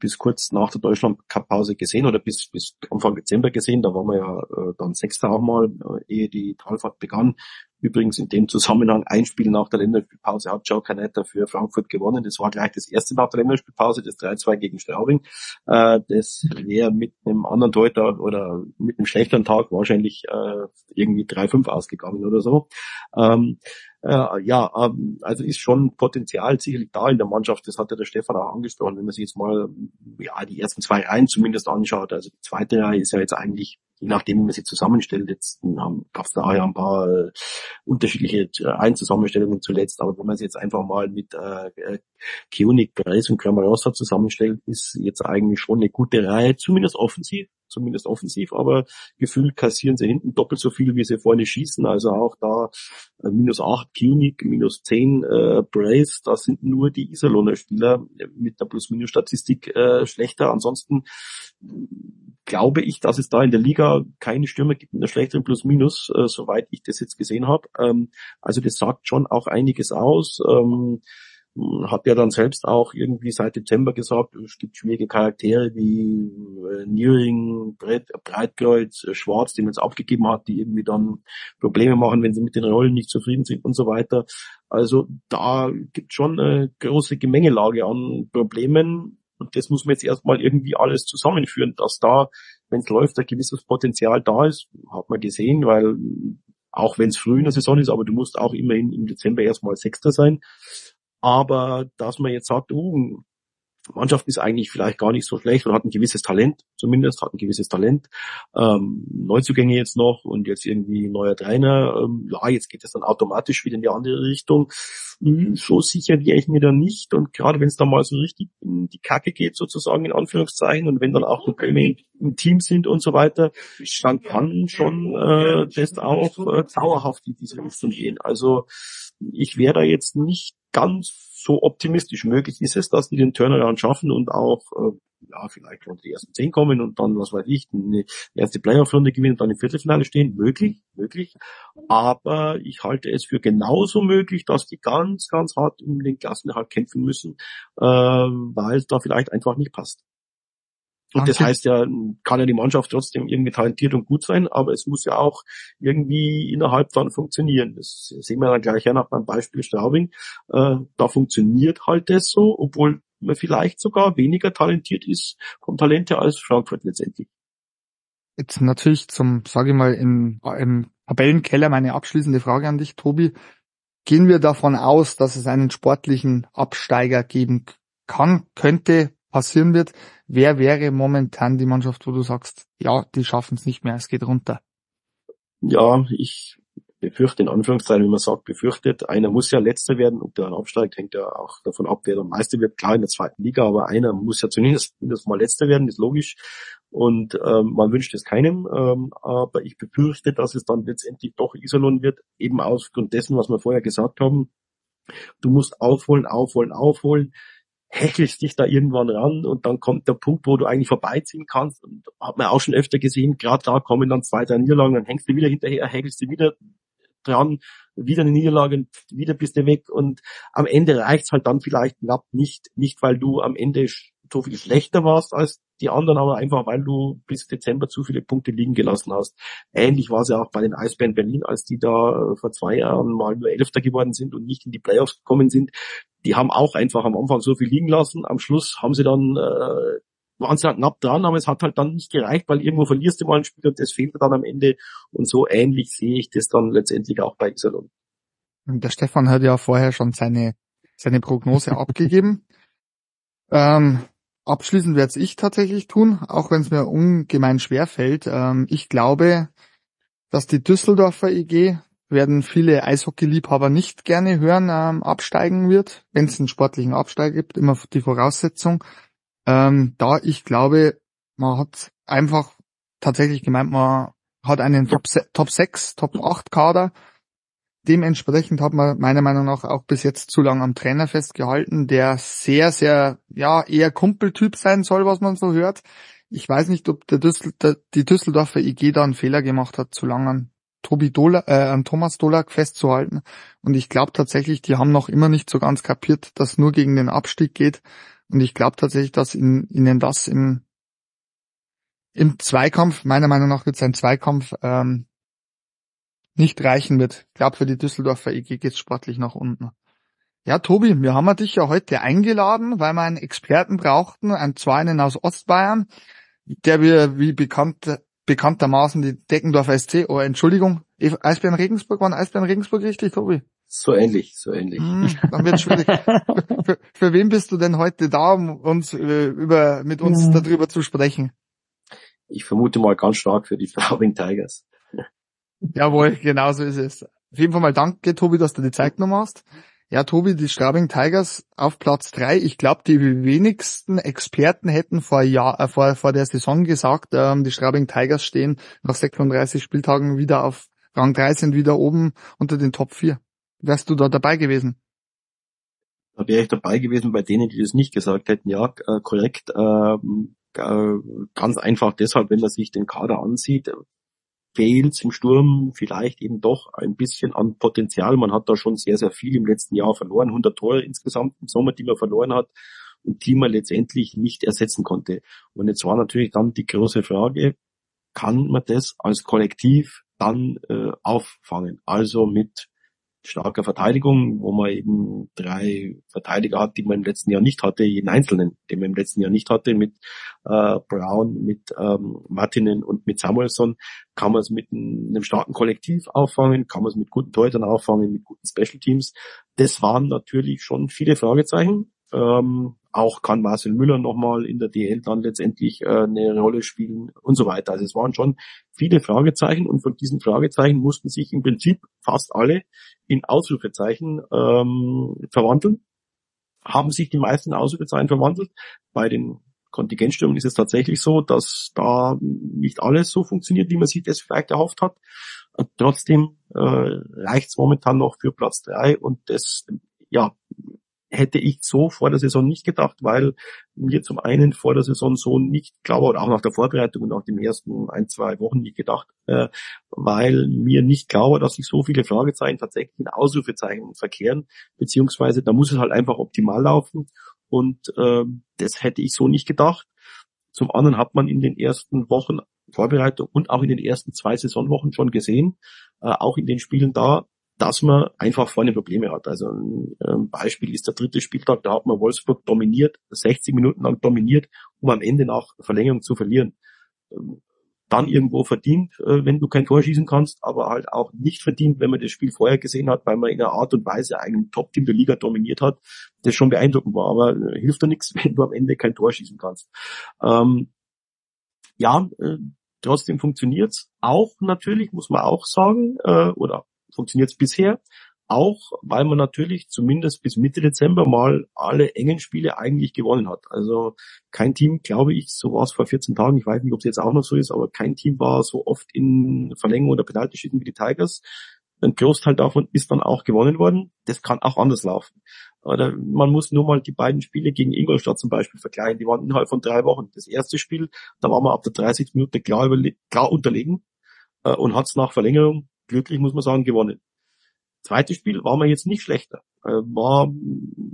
bis kurz nach der Deutschland-Cup-Pause gesehen oder bis, bis Anfang Dezember gesehen. Da waren wir ja äh, dann Sechster auch mal, äh, ehe die Talfahrt begann. Übrigens in dem Zusammenhang ein Spiel nach der Länderspielpause hat Canetta für Frankfurt gewonnen. Das war gleich das erste nach der Länderspielpause, das 3-2 gegen Straubing. Äh, das wäre mit einem anderen Torhüter oder mit einem schlechteren Tag wahrscheinlich äh, irgendwie 3-5 ausgegangen oder so. Ähm, Äh, ja, ähm, also ist schon Potenzial sicherlich da in der Mannschaft. Das hat ja der Stefan auch angesprochen. Wenn man sich jetzt mal ja die ersten zwei Reihen zumindest anschaut, also die zweite Reihe ist ja jetzt eigentlich je nachdem, wie man sie zusammenstellt. Jetzt gab es da ja ein paar äh, unterschiedliche äh, Einzusammenstellungen zuletzt, aber wenn man sie jetzt einfach mal mit äh, äh Kionik, Perez und Cramarossa zusammenstellt, ist jetzt eigentlich schon eine gute Reihe, zumindest offensiv zumindest offensiv, aber gefühlt kassieren sie hinten doppelt so viel, wie sie vorne schießen. Also auch da äh, minus acht Klinik, minus zehn äh, Brace, da sind nur die Iserlohner Spieler mit der Plus-Minus-Statistik äh, schlechter. Ansonsten glaube ich, dass es da in der Liga keine Stürmer gibt mit einer schlechteren Plus-Minus, äh, soweit ich das jetzt gesehen habe. Ähm, also das sagt schon auch einiges aus. Ähm, hat ja dann selbst auch irgendwie seit Dezember gesagt, es gibt schwierige Charaktere wie äh, Brett, Breitkreuz, äh, Schwarz, die man jetzt abgegeben hat, die irgendwie dann Probleme machen, wenn sie mit den Rollen nicht zufrieden sind und so weiter. Also da gibt schon eine große Gemengelage an Problemen und das muss man jetzt erstmal irgendwie alles zusammenführen, dass da, wenn es läuft, ein gewisses Potenzial da ist, hat man gesehen, weil auch wenn es früh in der Saison ist, aber du musst auch immerhin im Dezember erstmal Sechster sein. Aber dass man jetzt sagt, uh, Mannschaft ist eigentlich vielleicht gar nicht so schlecht und hat ein gewisses Talent, zumindest hat ein gewisses Talent. Ähm, Neuzugänge jetzt noch und jetzt irgendwie neuer Trainer. Ähm, ja, jetzt geht es dann automatisch wieder in die andere Richtung. Hm, so sicher wäre ich mir da nicht. Und gerade wenn es dann mal so richtig in die Kacke geht, sozusagen in Anführungszeichen, und wenn dann auch Probleme im Team sind und so weiter, dann kann schon äh, das auch äh, dauerhaft in diese Richtung gehen. Also ich wäre da jetzt nicht ganz so optimistisch möglich ist es, dass die den Turnaround schaffen und auch äh, ja vielleicht unter die ersten zehn kommen und dann, was weiß ich, eine erste Playoff-Runde gewinnen und dann im Viertelfinale stehen. Möglich, möglich. Aber ich halte es für genauso möglich, dass die ganz, ganz hart um den Klassenerhalt kämpfen müssen, äh, weil es da vielleicht einfach nicht passt. Und das heißt ja, kann ja die Mannschaft trotzdem irgendwie talentiert und gut sein, aber es muss ja auch irgendwie innerhalb dann funktionieren. Das sehen wir dann gleich her nach beim Beispiel Straubing. Äh, da funktioniert halt das so, obwohl man vielleicht sogar weniger talentiert ist vom Talente als Frankfurt letztendlich. Jetzt natürlich zum, sage ich mal, im, im Tabellenkeller meine abschließende Frage an dich, Tobi. Gehen wir davon aus, dass es einen sportlichen Absteiger geben kann, könnte, passieren wird. Wer wäre momentan die Mannschaft, wo du sagst, ja, die schaffen es nicht mehr, es geht runter? Ja, ich befürchte in Anführungszeichen, wie man sagt, befürchtet. Einer muss ja letzter werden, ob der dann absteigt, hängt ja auch davon ab, wer der Meister wird. Klar in der zweiten Liga, aber einer muss ja zumindest, zumindest mal letzter werden, ist logisch. Und ähm, man wünscht es keinem, ähm, aber ich befürchte, dass es dann letztendlich doch Iserlohn wird, eben ausgrund dessen, was wir vorher gesagt haben. Du musst aufholen, aufholen, aufholen hechelst dich da irgendwann ran und dann kommt der Punkt, wo du eigentlich vorbeiziehen kannst. Und hat man auch schon öfter gesehen, gerade da kommen dann zwei, drei Niederlagen, dann hängst du wieder hinterher, hechelst du wieder dran, wieder eine Niederlage, wieder bist du weg und am Ende reicht's halt dann vielleicht knapp nicht, nicht weil du am Ende so viel schlechter warst als die anderen, aber einfach weil du bis Dezember zu viele Punkte liegen gelassen hast. Ähnlich war es ja auch bei den Eisbären Berlin, als die da äh, vor zwei Jahren mal nur Elfter geworden sind und nicht in die Playoffs gekommen sind die haben auch einfach am Anfang so viel liegen lassen. Am Schluss haben sie dann, äh, waren sie halt knapp dran, aber es hat halt dann nicht gereicht, weil irgendwo verlierst du mal ein Spiel und das fehlt dann am Ende. Und so ähnlich sehe ich das dann letztendlich auch bei Iserlohn. Der Stefan hat ja vorher schon seine, seine Prognose abgegeben. Ähm, abschließend werde ich tatsächlich tun, auch wenn es mir ungemein schwer fällt. Ähm, ich glaube, dass die Düsseldorfer IG werden viele Eishockey-Liebhaber nicht gerne hören, ähm, absteigen wird, wenn es einen sportlichen Absteig gibt, immer die Voraussetzung. Ähm, da ich glaube, man hat einfach tatsächlich gemeint, man hat einen Top, Top 6, Top 8 Kader. Dementsprechend hat man meiner Meinung nach auch bis jetzt zu lange am Trainer festgehalten, der sehr, sehr, ja, eher Kumpeltyp sein soll, was man so hört. Ich weiß nicht, ob der Düssel, der, die Düsseldorfer IG da einen Fehler gemacht hat, zu lange Tobi Dolak, äh, an Thomas Dolak festzuhalten. Und ich glaube tatsächlich, die haben noch immer nicht so ganz kapiert, dass nur gegen den Abstieg geht. Und ich glaube tatsächlich, dass in, ihnen das im, im Zweikampf, meiner Meinung nach wird es ein Zweikampf, ähm, nicht reichen wird. Ich glaube, für die Düsseldorfer EG geht's sportlich nach unten. Ja, Tobi, wir haben dich ja heute eingeladen, weil wir einen Experten brauchten, einen zwar einen aus Ostbayern, der wir, wie bekannt bekanntermaßen die Deckendorfer SC, oh Entschuldigung, Eisbären Regensburg, waren Eisbären Regensburg richtig, Tobi? So ähnlich, so ähnlich. Hm, dann wird's schwierig. für, für, für wen bist du denn heute da, um uns äh, über, mit uns Ja. darüber zu sprechen? Ich vermute mal ganz stark für die Straubing Tigers. Jawohl, genau so ist es. Auf jeden Fall mal danke, Tobi, dass du die Zeit genommen hast. Ja, Tobi, die Straubing Tigers auf Platz drei. Ich glaube, die wenigsten Experten hätten vor, Jahr, äh, vor, vor der Saison gesagt, ähm, die Straubing Tigers stehen nach 36 Spieltagen wieder auf Rang 3, sind wieder oben unter den Top 4. Wärst du da dabei gewesen? Da wäre ich dabei gewesen bei denen, die das nicht gesagt hätten. Ja, äh, korrekt. ähm, äh, ganz einfach deshalb, wenn man sich den Kader ansieht, fehlt im Sturm vielleicht eben doch ein bisschen an Potenzial. Man hat da schon sehr, sehr viel im letzten Jahr verloren. 100 Tore insgesamt im Sommer, die man verloren hat und die man letztendlich nicht ersetzen konnte. Und jetzt war natürlich dann die große Frage, kann man das als Kollektiv dann äh, auffangen? Also mit starker Verteidigung, wo man eben drei Verteidiger hat, die man im letzten Jahr nicht hatte, jeden einzelnen, den man im letzten Jahr nicht hatte, mit äh, Brown, mit ähm, Martinen und mit Samuelson, kann man es mit einem starken Kollektiv auffangen, kann man es mit guten Torhütern auffangen, mit guten Special Teams. Das waren natürlich schon viele Fragezeichen. Ähm, auch kann Marcel Müller nochmal in der DL dann letztendlich äh, eine Rolle spielen und so weiter. Also es waren schon viele Fragezeichen und von diesen Fragezeichen mussten sich im Prinzip fast alle in Ausrufezeichen ähm, verwandeln. Haben sich die meisten Ausrufezeichen verwandelt. Bei den Kontingentstürmen ist es tatsächlich so, dass da nicht alles so funktioniert, wie man sich das vielleicht erhofft hat. Und trotzdem äh, reicht es momentan noch für Platz drei und das ja hätte ich so vor der Saison nicht gedacht, weil mir zum einen vor der Saison so nicht klar war, auch nach der Vorbereitung und nach den ersten ein, zwei Wochen nicht gedacht, äh, weil mir nicht klar war, dass sich so viele Fragezeichen tatsächlich in Ausrufezeichen verkehren, beziehungsweise da muss es halt einfach optimal laufen und äh, das hätte ich so nicht gedacht. Zum anderen hat man in den ersten Wochen Vorbereitung und auch in den ersten zwei Saisonwochen schon gesehen, äh, auch in den Spielen da, dass man einfach vorne Probleme hat. Also ein Beispiel ist der dritte Spieltag, da hat man Wolfsburg dominiert, 60 Minuten lang dominiert, um am Ende nach Verlängerung zu verlieren. Ähm, Dann irgendwo verdient, äh, wenn du kein Tor schießen kannst, aber halt auch nicht verdient, wenn man das Spiel vorher gesehen hat, weil man in einer Art und Weise einen Top-Team der Liga dominiert hat, das schon beeindruckend war. Aber äh, hilft dir nichts, wenn du am Ende kein Tor schießen kannst. Ähm, ja, äh, trotzdem funktioniert's auch natürlich, muss man auch sagen, äh, oder funktioniert's bisher, auch weil man natürlich zumindest bis Mitte Dezember mal alle engen Spiele eigentlich gewonnen hat. Also kein Team, glaube ich, so war es vor 14 Tagen, ich weiß nicht, ob es jetzt auch noch so ist, aber kein Team war so oft in Verlängerung oder Penaltyschüssen wie die Tigers. Ein Großteil davon ist dann auch gewonnen worden. Das kann auch anders laufen. Oder man muss nur mal die beiden Spiele gegen Ingolstadt zum Beispiel vergleichen. Die waren innerhalb von drei Wochen. Das erste Spiel, da war man ab der 30. Minute klar, klar unterlegen äh, und hat es nach Verlängerung glücklich, muss man sagen, gewonnen. Zweites Spiel war man jetzt nicht schlechter. Äh, war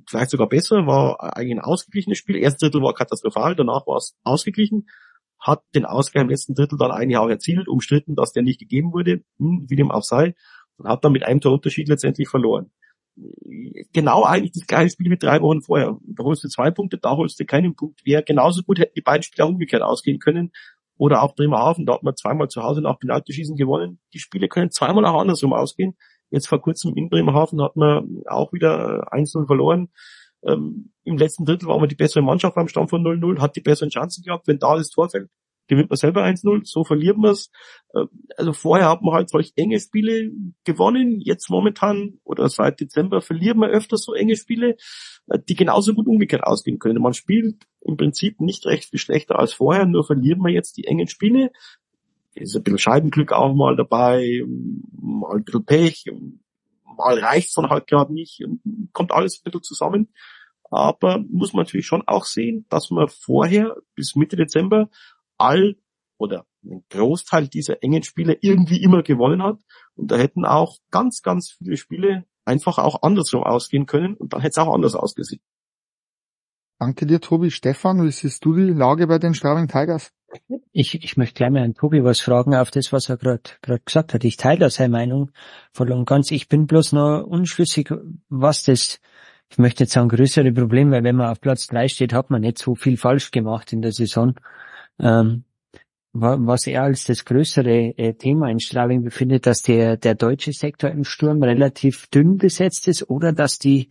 vielleicht sogar besser, war eigentlich ein ausgeglichenes Spiel. Erstes Drittel war katastrophal, danach war es ausgeglichen. Hat den Ausgleich im letzten Drittel dann eigentlich auch erzielt, umstritten, dass der nicht gegeben wurde, hm, wie dem auch sei, und hat dann mit einem Torunterschied letztendlich verloren. Genau eigentlich das gleiche Spiel wie drei Wochen vorher. Da holst du zwei Punkte, da holst du keinen Punkt. Wäre genauso gut, hätten die beiden Spiele umgekehrt ausgehen können. Oder auch Bremerhaven, da hat man zweimal zu Hause nach Penaltyschießen gewonnen. Die Spiele können zweimal auch andersrum ausgehen. Jetzt vor kurzem in Bremerhaven hat man auch wieder 1-0 verloren. Ähm, Im letzten Drittel war man die bessere Mannschaft beim Stand von 0-0, hat die besseren Chancen gehabt. Wenn da das Tor fällt, gewinnt man selber 1-0, so verliert man es. Also vorher hat man halt solch enge Spiele gewonnen. Jetzt momentan oder seit Dezember verliert man öfter so enge Spiele, äh, die genauso gut umgekehrt ausgehen können. Man spielt im Prinzip nicht recht viel schlechter als vorher, nur verliert man jetzt die engen Spiele. Ist ein bisschen Scheibenglück auch mal dabei, mal ein bisschen Pech, mal reicht's dann halt gerade nicht, kommt alles ein bisschen zusammen. Aber muss man natürlich schon auch sehen, dass man vorher bis Mitte Dezember all oder einen Großteil dieser engen Spiele irgendwie immer gewonnen hat. Und da hätten auch ganz, ganz viele Spiele einfach auch andersrum ausgehen können und dann hätte es auch anders ausgesehen. Danke dir, Tobi. Stefan, wie siehst du die Lage bei den Straubing Tigers? Ich, ich möchte gleich mal an Tobi was fragen auf das, was er gerade gerade gesagt hat. Ich teile da seine Meinung voll und ganz. Ich bin bloß noch unschlüssig, was das, ich möchte jetzt sagen, größere Problem, weil wenn man auf Platz drei steht, hat man nicht so viel falsch gemacht in der Saison. Ähm, was er als das größere äh, Thema in Straubing befindet, dass der, der deutsche Sektor im Sturm relativ dünn besetzt ist oder dass die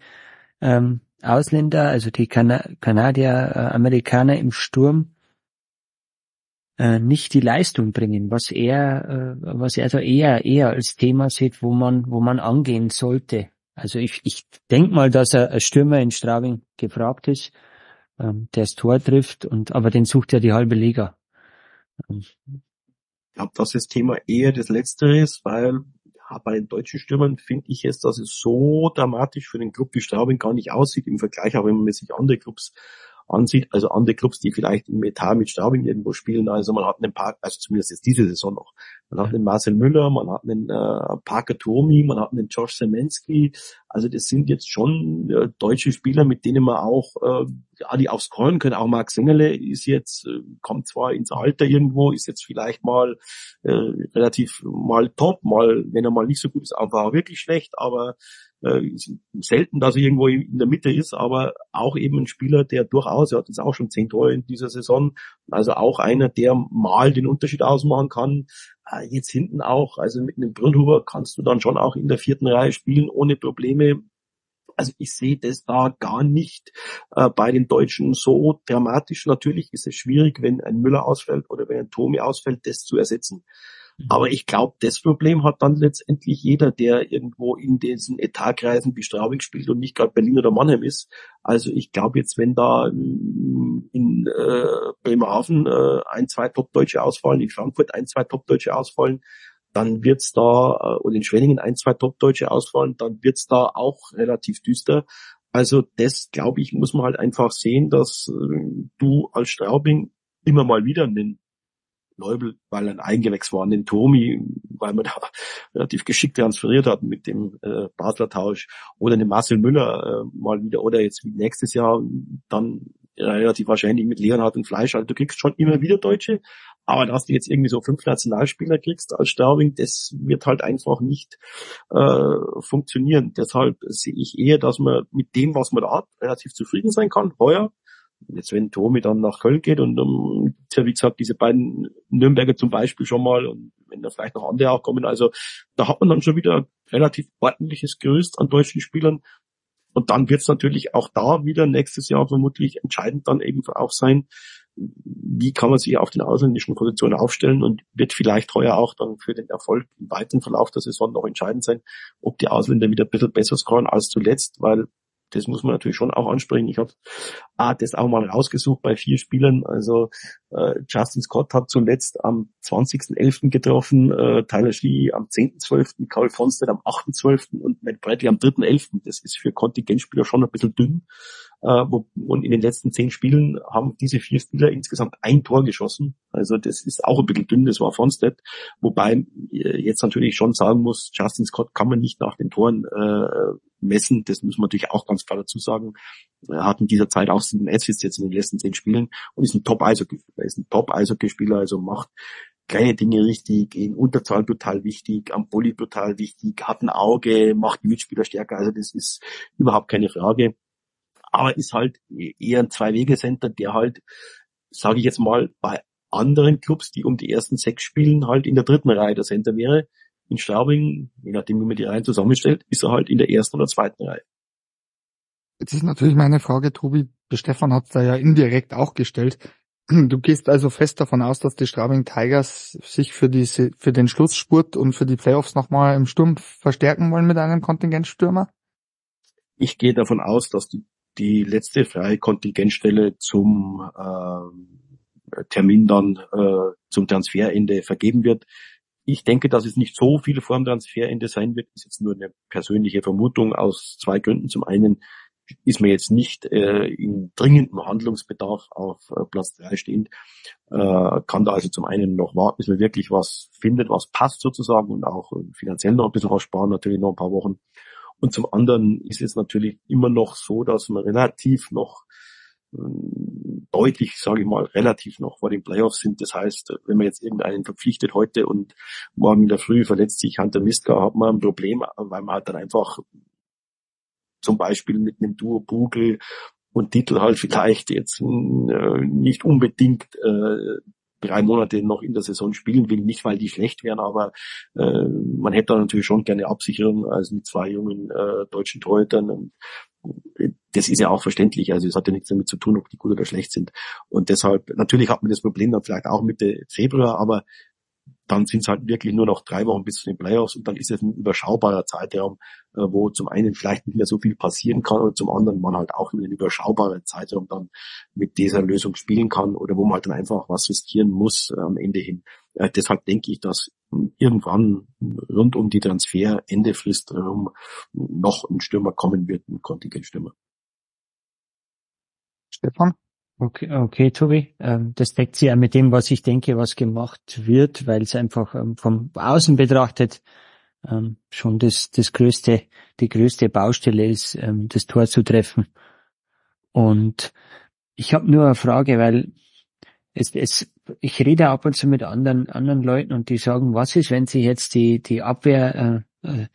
ähm, Ausländer, also die Kana Kanadier, äh, Amerikaner im Sturm äh, nicht die Leistung bringen, was er, äh, was er da eher, eher als Thema sieht, wo man, wo man angehen sollte. Also ich, ich denke mal, dass ein Stürmer in Straubing gefragt ist, ähm, der das Tor trifft und, aber den sucht ja die halbe Liga. Ich glaube, dass das Thema eher das Letztere ist, weil ja, bei den deutschen Stürmern finde ich es, dass es so dramatisch für den Club wie Straubing gar nicht aussieht im Vergleich, auch wenn man sich andere Clubs ansieht, also andere Clubs, die vielleicht im Etat mit Straubing irgendwo spielen. Also man hat einen Park, also zumindest jetzt diese Saison noch. Man hat einen Marcel Müller, man hat einen äh, Parker Tomi, man hat einen Josh Semensky. Also das sind jetzt schon äh, deutsche Spieler, mit denen man auch äh, ja, die aufs Callen können. Auch Marc Sengerle ist jetzt, äh, kommt zwar ins Alter irgendwo, ist jetzt vielleicht mal äh, relativ mal top, mal, wenn er mal nicht so gut ist, aber auch wirklich schlecht, aber äh, selten, dass er irgendwo in der Mitte ist, aber auch eben ein Spieler, der durchaus, er hat jetzt auch schon zehn Tore in dieser Saison, also auch einer, der mal den Unterschied ausmachen kann. Äh, jetzt hinten auch, also mit einem Brünnhuber kannst du dann schon auch in der vierten Reihe spielen ohne Probleme. Also ich sehe das da gar nicht äh, bei den Deutschen so dramatisch. Natürlich ist es schwierig, wenn ein Müller ausfällt oder wenn ein Tomi ausfällt, das zu ersetzen. Aber mhm. ich glaube, das Problem hat dann letztendlich jeder, der irgendwo in diesen Etatkreisen wie Straubing spielt und nicht gerade Berlin oder Mannheim ist. Also ich glaube jetzt, wenn da mm, in äh, Bremerhaven äh, ein, zwei Top-Deutsche ausfallen, in Frankfurt ein, zwei Top-Deutsche ausfallen, dann wird's da, äh, und in Schwenningen ein, zwei Top-Deutsche ausfallen, dann wird's da auch relativ düster. Also das, glaube ich, muss man halt einfach sehen, dass äh, du als Straubing immer mal wieder einen Leubel, weil ein Eingewächs war, an den Tomi, weil man da relativ geschickt transferiert hat mit dem äh, Basler Tausch oder den Marcel Müller äh, mal wieder oder jetzt wie nächstes Jahr dann relativ wahrscheinlich mit Leonhard und Fleisch. Also du kriegst schon immer wieder Deutsche, aber dass du jetzt irgendwie so fünf Nationalspieler kriegst als Straubing, das wird halt einfach nicht äh, funktionieren. Deshalb sehe ich eher, dass man mit dem, was man da hat, relativ zufrieden sein kann. Heuer jetzt wenn Tomi dann nach Köln geht und um, ähm, ja, wie gesagt, diese beiden Nürnberger zum Beispiel schon mal und wenn da vielleicht noch andere auch kommen, also da hat man dann schon wieder relativ ordentliches Gerüst an deutschen Spielern. Und dann wird es natürlich auch da wieder nächstes Jahr vermutlich entscheidend dann eben auch sein, wie kann man sich auf den ausländischen Positionen aufstellen und wird vielleicht heuer auch dann für den Erfolg im weiteren Verlauf der Saison noch entscheidend sein, ob die Ausländer wieder ein bisschen besser scoren als zuletzt, weil das muss man natürlich schon auch ansprechen. Ich habe ah, das auch mal rausgesucht bei vier Spielern. Also äh, Justin Scott hat zuletzt am 20.11. getroffen, äh, Tyler Schlee am 10.12., Carl Fonstead am 8.12. und Matt Bradley am 3.11. Das ist für Kontingentspieler schon ein bisschen dünn. Äh, und in den letzten zehn Spielen haben diese vier Spieler insgesamt ein Tor geschossen. Also das ist auch ein bisschen dünn, das war Fonstead. Wobei äh, jetzt natürlich schon sagen muss, Justin Scott kann man nicht nach den Toren äh, messen. Das muss man natürlich auch ganz klar dazu sagen. Er hat in dieser Zeit auch sieben Assists jetzt in den letzten zehn Spielen und ist ein Top-Eishockey-Spieler. Er ist ein Top-Eishockey-Spieler, also macht kleine Dinge richtig, in Unterzahl total wichtig, am Bulli total wichtig, hat ein Auge, macht die Mitspieler stärker. Also das ist überhaupt keine Frage. Aber ist halt eher ein Zwei-Wege-Center, der halt, sage ich jetzt mal, bei anderen Clubs, die um die ersten sechs spielen, halt in der dritten Reihe der Center wäre in Straubing, je nachdem wie man die Reihen zusammenstellt, ist er halt in der ersten oder zweiten Reihe. Jetzt ist natürlich meine Frage, Tobi, der Stefan hat es da ja indirekt auch gestellt. Du gehst also fest davon aus, dass die Straubing Tigers sich für diese, für den Schlussspurt und für die Playoffs nochmal im Sturm verstärken wollen mit einem Kontingentstürmer? Ich gehe davon aus, dass die, die letzte freie Kontingentstelle zum äh, Termin dann äh, zum Transferende vergeben wird. Ich denke, dass es nicht so viel vor dem Transferende sein wird. Das ist jetzt nur eine persönliche Vermutung aus zwei Gründen. Zum einen ist man jetzt nicht äh, in dringendem Handlungsbedarf auf äh, Platz drei stehend, äh, kann da also zum einen noch warten, bis man wirklich was findet, was passt sozusagen und auch äh, finanziell noch ein bisschen was sparen, natürlich noch ein paar Wochen. Und zum anderen ist es natürlich immer noch so, dass man relativ noch deutlich, sage ich mal, relativ noch vor den Playoffs sind. Das heißt, wenn man jetzt irgendeinen verpflichtet heute und morgen in der Früh verletzt sich Hunter Miska, hat man ein Problem, weil man halt dann einfach zum Beispiel mit einem Duo Bugel und Titel halt vielleicht jetzt äh, nicht unbedingt äh, drei Monate noch in der Saison spielen will, nicht weil die schlecht wären, aber äh, man hätte da natürlich schon gerne Absicherung, also mit zwei jungen äh, deutschen Torhütern. Das ist ja auch verständlich, also es hat ja nichts damit zu tun, ob die gut oder schlecht sind. Und deshalb, natürlich hat man das Problem dann vielleicht auch Mitte Februar, aber dann sind es halt wirklich nur noch drei Wochen bis zu den Playoffs und dann ist es ein überschaubarer Zeitraum, äh, wo zum einen vielleicht nicht mehr so viel passieren kann und zum anderen man halt auch in einem überschaubaren Zeitraum dann mit dieser Lösung spielen kann oder wo man halt dann einfach was riskieren muss äh, am Ende hin. Äh, deshalb denke ich, dass irgendwann rund um die Transfer Endefrist herum noch ein Stürmer kommen wird, ein Kontingentstürmer. Stefan? Okay, okay, Tobi. Ähm, das deckt sich ja mit dem, was ich denke, was gemacht wird, weil es einfach ähm, vom Außen betrachtet ähm, schon das, das größte, die größte Baustelle ist, das Tor zu treffen. Und ich habe nur eine Frage, weil es, es, ich rede ab und zu mit anderen, anderen Leuten und die sagen, was ist, wenn sich jetzt die, die Abwehr, äh, äh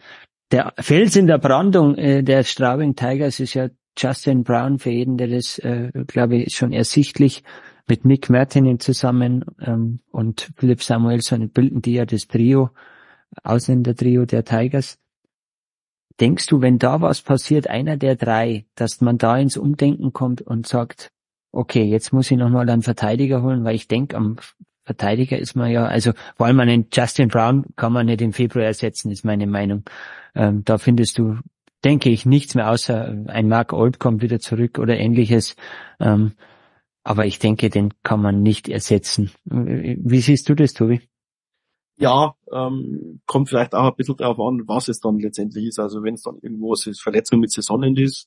der Fels in der Brandung äh, der Straubing Tigers ist ja Justin Brown, für jeden, der das, äh, glaube ich, schon ersichtlich, mit Mick Martinin zusammen ähm, und Philip Samuelson bilden die ja das Trio, Ausländer-Trio der Tigers. Denkst du, wenn da was passiert, einer der drei, dass man da ins Umdenken kommt und sagt, okay, jetzt muss ich nochmal einen Verteidiger holen, weil ich denke, am Verteidiger ist man ja, also vor allem einen Justin Brown kann man nicht im Februar ersetzen, ist meine Meinung. Ähm, da findest du denke ich, nichts mehr außer ein Mark Old kommt wieder zurück oder ähnliches. Ähm, aber ich denke, den kann man nicht ersetzen. Wie siehst du das, Tobi? Ja, ähm, kommt vielleicht auch ein bisschen darauf an, was es dann letztendlich ist. Also wenn es dann irgendwo eine Verletzung mit Saisonende ist,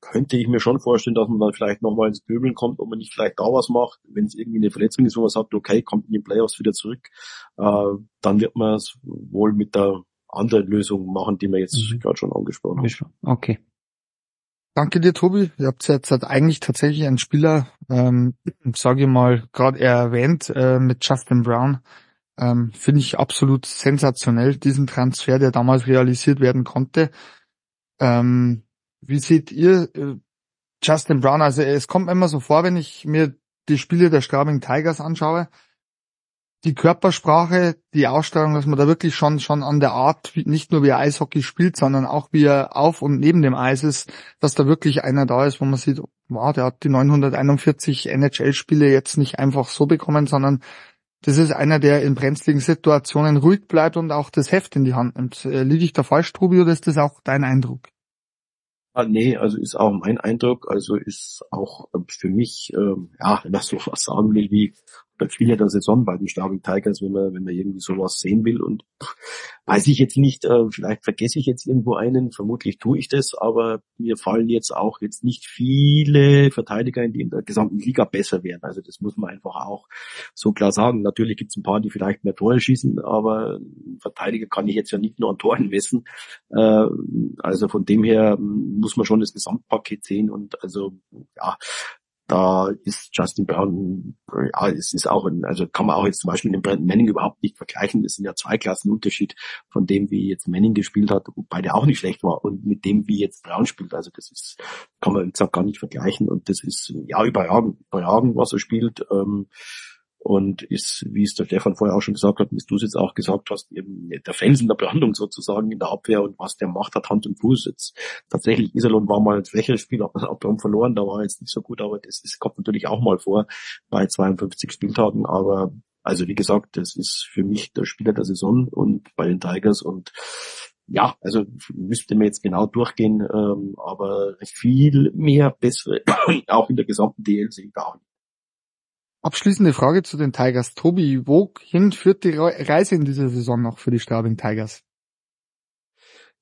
könnte ich mir schon vorstellen, dass man dann vielleicht nochmal ins Pöbeln kommt, ob man nicht vielleicht da was macht. Wenn es irgendwie eine Verletzung ist, wo man sagt, okay, kommt in die Playoffs wieder zurück, äh, dann wird man es wohl mit der andere Lösungen machen, die wir jetzt mhm. gerade schon angesprochen haben. Okay. Danke dir, Tobi. Ihr habt jetzt halt eigentlich tatsächlich einen Spieler, ähm, sage ich mal, gerade erwähnt äh, mit Justin Brown. Ähm, Finde ich absolut sensationell, diesen Transfer, der damals realisiert werden konnte. Ähm, wie seht ihr äh, Justin Brown? Also es kommt mir immer so vor, wenn ich mir die Spiele der Straubing Tigers anschaue, die Körpersprache, die Ausstrahlung, dass man da wirklich schon schon an der Art, nicht nur wie er Eishockey spielt, sondern auch wie er auf und neben dem Eis ist, dass da wirklich einer da ist, wo man sieht, wow, der hat die 941 NHL-Spiele jetzt nicht einfach so bekommen, sondern das ist einer, der in brenzligen Situationen ruhig bleibt und auch das Heft in die Hand nimmt. Äh, liege ich da falsch, Tobi, oder ist das auch dein Eindruck? Ah, nee, also ist auch mein Eindruck, also ist auch äh, für mich, ähm, ja, wenn man so was sagen will, wie der Spieler der Saison bei den Straubing Tigers, wenn man, wenn man irgendwie sowas sehen will. Und weiß ich jetzt nicht, äh, vielleicht vergesse ich jetzt irgendwo einen, vermutlich tue ich das, aber mir fallen jetzt auch jetzt nicht viele Verteidiger, die in der gesamten Liga besser wären. Also das muss man einfach auch so klar sagen. Natürlich gibt es ein paar, die vielleicht mehr Tore schießen, aber Verteidiger kann ich jetzt ja nicht nur an Toren messen. Äh, also von dem her muss man schon das Gesamtpaket sehen und also ja, da ist Justin Brown, ja, es ist auch ein, also kann man auch jetzt zum Beispiel mit dem Brandon Manning überhaupt nicht vergleichen. Das sind ja zwei Klassen Unterschied von dem, wie jetzt Manning gespielt hat, wobei der auch nicht schlecht war und mit dem, wie jetzt Brown spielt. Also das ist, kann man wie gesagt gar nicht vergleichen und das ist ja überragend, überragend, was er spielt. Ähm, und ist, wie es der Stefan vorher auch schon gesagt hat, wie du es jetzt auch gesagt hast, eben der Felsen der Brandung sozusagen in der Abwehr und was der macht, hat Hand und Fuß. Jetzt tatsächlich, Iserlohn war mal ein schwächeres Spiel, hat man Abwehr verloren, da war jetzt nicht so gut, aber das ist, kommt natürlich auch mal vor bei 52 Spieltagen, aber also wie gesagt, das ist für mich der Spieler der Saison und bei den Tigers und ja, also müsste man jetzt genau durchgehen, ähm, aber viel mehr bessere, auch in der gesamten DL sehe ich da auch nicht. Abschließende Frage zu den Tigers. Tobi, wohin führt die Reise in dieser Saison noch für die Straubing Tigers?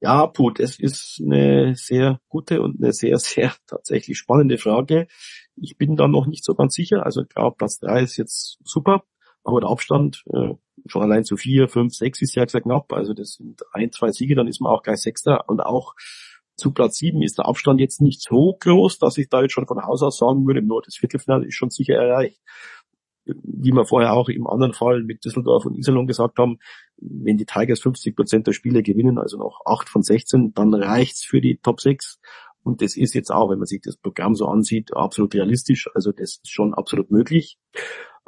Ja, Put, es ist eine sehr gute und eine sehr, sehr tatsächlich spannende Frage. Ich bin da noch nicht so ganz sicher. Also ich glaube, Platz drei ist jetzt super, aber der Abstand äh, schon allein zu vier, fünf, sechs ist ja sehr knapp. Also das sind ein, zwei Siege, dann ist man auch gleich Sechster und auch zu Platz sieben ist der Abstand jetzt nicht so groß, dass ich da jetzt schon von Haus aus sagen würde, nur das Viertelfinale ist schon sicher erreicht wie wir vorher auch im anderen Fall mit Düsseldorf und Iserlohn gesagt haben, wenn die Tigers 50 Prozent der Spiele gewinnen, also noch 8 von 16, dann reicht's für die Top 6. Und das ist jetzt auch, wenn man sich das Programm so ansieht, absolut realistisch. Also das ist schon absolut möglich.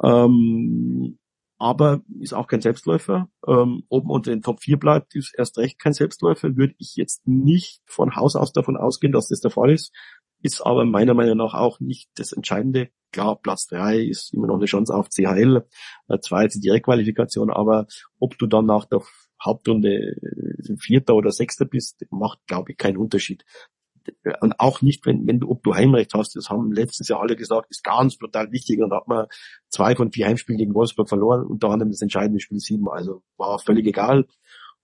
Ähm, aber ist auch kein Selbstläufer. Ähm, ob man unter den Top 4 bleibt, ist erst recht kein Selbstläufer. Würde ich jetzt nicht von Haus aus davon ausgehen, dass das der Fall ist. Ist aber meiner Meinung nach auch nicht das Entscheidende. Klar, Platz 3 ist immer noch eine Chance auf CHL. Äh, 2 ist die Direktqualifikation, aber ob du dann nach der Hauptrunde äh, Vierter oder Sechster bist, macht, glaube ich, keinen Unterschied und auch nicht, wenn, wenn du, ob du Heimrecht hast, das haben letztes Jahr alle gesagt, ist ganz brutal wichtig und hat man zwei von vier Heimspielen gegen Wolfsburg verloren, unter anderem das entscheidende Spiel sieben, also war völlig egal.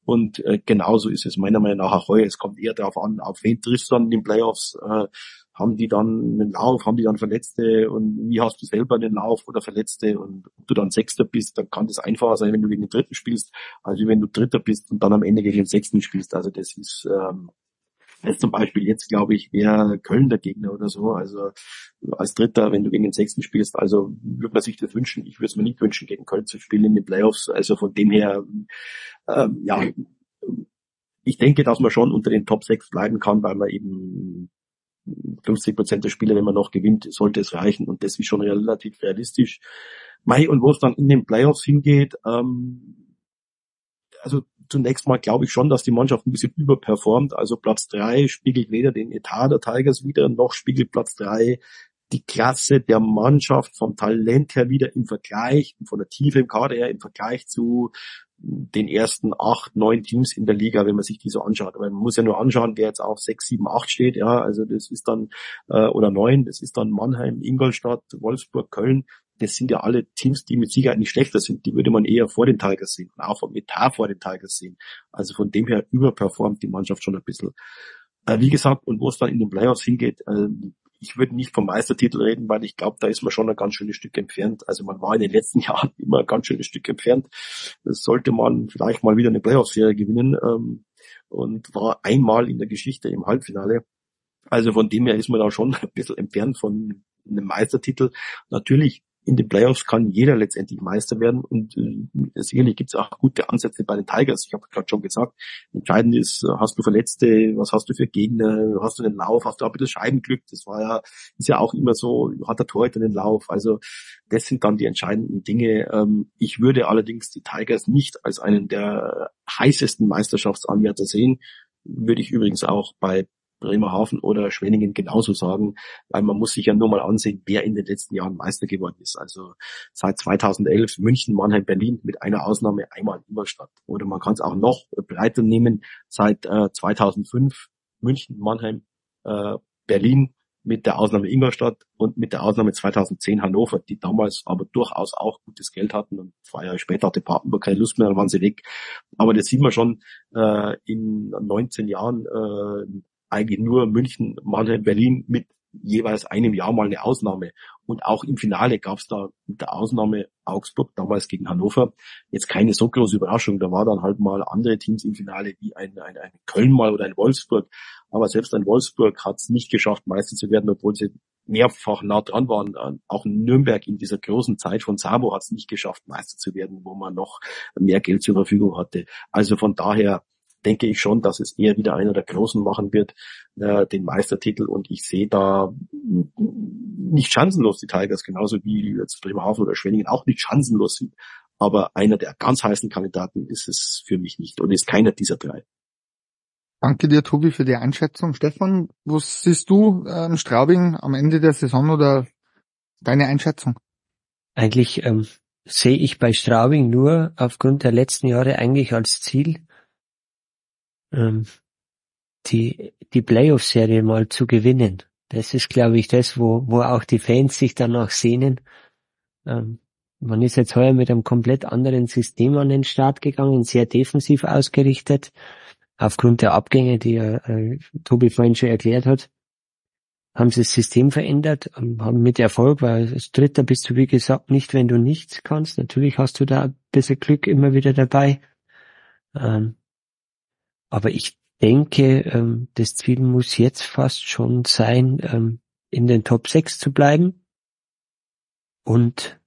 Und äh, genauso ist es meiner Meinung nach auch heuer. Es kommt eher darauf an, auf wen triffst du dann in den Playoffs. Äh, haben die dann einen Lauf, haben die dann Verletzte und wie hast du selber einen Lauf oder Verletzte und ob du dann Sechster bist, dann kann das einfacher sein, wenn du gegen den Dritten spielst, als wenn du Dritter bist und dann am Ende gegen den Sechsten spielst. Also das ist ähm, Jetzt zum Beispiel jetzt, glaube ich, wäre Köln der Gegner oder so. Also als Dritter, wenn du gegen den Sechsten spielst, also würde man sich das wünschen. Ich würde es mir nicht wünschen, gegen Köln zu spielen in den Playoffs. Also von dem her, ähm, ja, ich denke, dass man schon unter den Top 6 bleiben kann, weil man eben 50 Prozent der Spiele, wenn man noch gewinnt, sollte es reichen und das ist schon relativ realistisch. Mai und wo es dann in den Playoffs hingeht, ähm, also zunächst mal glaube ich schon, dass die Mannschaft ein bisschen überperformt. Also Platz drei spiegelt weder den Etat der Tigers wieder, noch spiegelt Platz drei die Klasse der Mannschaft vom Talent her wieder im Vergleich, von der Tiefe im Kader her im Vergleich zu den ersten acht, neun Teams in der Liga, wenn man sich die so anschaut. Aber man muss ja nur anschauen, wer jetzt auf sechs, sieben, acht steht. Ja, also das ist dann äh, oder neun, das ist dann Mannheim, Ingolstadt, Wolfsburg, Köln das sind ja alle Teams, die mit Sicherheit nicht schlechter sind. Die würde man eher vor den Tigers sehen und auch vom Etat vor den Tigers sehen. Also von dem her überperformt die Mannschaft schon ein bisschen. Äh, wie gesagt, und wo es dann in den Playoffs hingeht, äh, ich würde nicht vom Meistertitel reden, weil ich glaube, da ist man schon ein ganz schönes Stück entfernt. Also man war in den letzten Jahren immer ein ganz schönes Stück entfernt. Das sollte man vielleicht mal wieder eine Playoff-Serie gewinnen ähm, und war einmal in der Geschichte im Halbfinale. Also von dem her ist man da schon ein bisschen entfernt von einem Meistertitel. Natürlich in den Playoffs kann jeder letztendlich Meister werden und äh, sicherlich gibt es auch gute Ansätze bei den Tigers. Ich habe gerade schon gesagt, entscheidend ist, hast du Verletzte, was hast du für Gegner, hast du den Lauf, hast du auch ein bisschen Scheibenglück, das war ja, ist ja auch immer so, hat der Torhüter den Lauf, also das sind dann die entscheidenden Dinge. Ähm, ich würde allerdings die Tigers nicht als einen der heißesten Meisterschaftsanwärter sehen, würde ich übrigens auch bei Bremerhaven oder Schwenningen genauso sagen, weil man muss sich ja nur mal ansehen, wer in den letzten Jahren Meister geworden ist. Also seit 2011 München, Mannheim, Berlin mit einer Ausnahme einmal Ingolstadt. Oder man kann es auch noch breiter nehmen, seit äh, 2005 München, Mannheim, äh, Berlin mit der Ausnahme Ingolstadt und mit der Ausnahme 2010 Hannover, die damals aber durchaus auch gutes Geld hatten und zwei Jahre später hatte Papenburg keine Lust mehr, dann waren sie weg. Aber das sieht man schon äh, in 19 Jahren äh, eigentlich nur München, Mannheim, Berlin mit jeweils einem Jahr mal eine Ausnahme. Und auch im Finale gab es da mit der Ausnahme Augsburg, damals gegen Hannover, jetzt keine so große Überraschung. Da war dann halt mal andere Teams im Finale, wie ein, ein, ein Köln mal oder ein Wolfsburg. Aber selbst ein Wolfsburg hat es nicht geschafft, Meister zu werden, obwohl sie mehrfach nah dran waren. Auch Nürnberg in dieser großen Zeit von Sabo hat es nicht geschafft, Meister zu werden, wo man noch mehr Geld zur Verfügung hatte. Also von daher denke ich schon, dass es eher wieder einer der Großen machen wird, äh, den Meistertitel. Und ich sehe da nicht chancenlos die Tigers, genauso wie jetzt Bremerhaven oder Schwenningen auch nicht chancenlos sind. Aber einer der ganz heißen Kandidaten ist es für mich nicht und ist keiner dieser drei. Danke dir, Tobi, für die Einschätzung. Stefan, was siehst du ähm, Straubing am Ende der Saison oder deine Einschätzung? Eigentlich ähm, sehe ich bei Straubing nur aufgrund der letzten Jahre eigentlich als Ziel, ähm, die, die Playoff-Serie mal zu gewinnen. Das ist, glaube ich, das, wo, wo auch die Fans sich danach sehnen. Ähm, man ist jetzt heuer mit einem komplett anderen System an den Start gegangen, sehr defensiv ausgerichtet, aufgrund der Abgänge, die äh, Tobi vorhin schon erklärt hat. Haben sie das System verändert, ähm, haben mit Erfolg, weil als Dritter bist du, wie gesagt, nicht, wenn du nichts kannst. Natürlich hast du da ein bisschen Glück immer wieder dabei. Ähm, aber ich denke, ähm, das Ziel muss jetzt fast schon sein, ähm, in den Top 6 zu bleiben und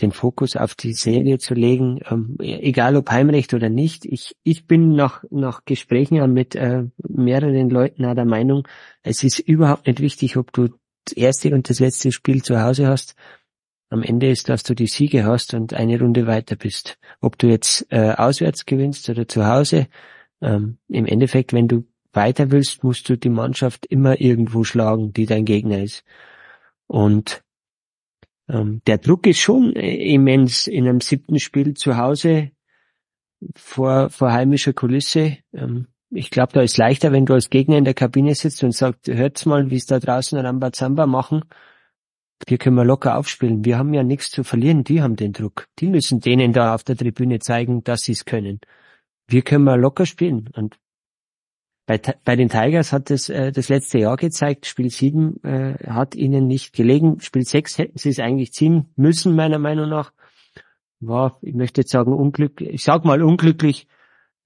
den Fokus auf die Serie zu legen, ähm, egal ob Heimrecht oder nicht. Ich, ich bin nach, nach Gesprächen mit äh, mehreren Leuten auch der Meinung, es ist überhaupt nicht wichtig, ob du das erste und das letzte Spiel zu Hause hast. am Ende ist, dass du die Siege hast und eine Runde weiter bist. Ob du jetzt äh, auswärts gewinnst oder zu Hause, ähm, im Endeffekt, wenn du weiter willst, musst du die Mannschaft immer irgendwo schlagen, die dein Gegner ist. Und ähm, der Druck ist schon immens in einem siebten Spiel zu Hause vor, vor heimischer Kulisse. Ähm, ich glaube, da ist leichter, wenn du als Gegner in der Kabine sitzt und sagst, hört's mal, wie es da draußen Rambazamba machen. Hier können wir locker aufspielen. Wir haben ja nichts zu verlieren. Die haben den Druck. Die müssen denen da auf der Tribüne zeigen, dass sie es können. Wir können mal locker spielen. Und bei, bei den Tigers hat es äh, das letzte Jahr gezeigt, Spiel 7 äh, hat ihnen nicht gelegen. Spiel 6 hätten sie es eigentlich ziehen müssen, meiner Meinung nach. War, ich möchte jetzt sagen, unglücklich, ich sag mal unglücklich,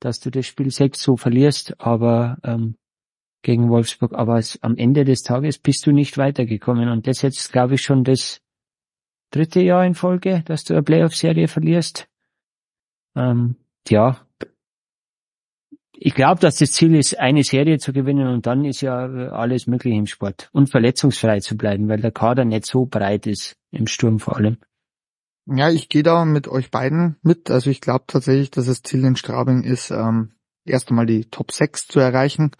dass du das Spiel 6 so verlierst, aber ähm, gegen Wolfsburg, aber es, am Ende des Tages bist du nicht weitergekommen. Und das jetzt, glaube ich, schon das dritte Jahr in Folge, dass du eine Playoff-Serie verlierst. Ähm, ja, ich glaube, dass das Ziel ist, eine Serie zu gewinnen und dann ist ja äh, alles möglich im Sport. Und verletzungsfrei zu bleiben, weil der Kader nicht so breit ist, im Sturm vor allem. Ja, ich gehe da mit euch beiden mit. Also ich glaube tatsächlich, dass das Ziel in Strabing ist, ähm, erst einmal die Top 6 zu erreichen.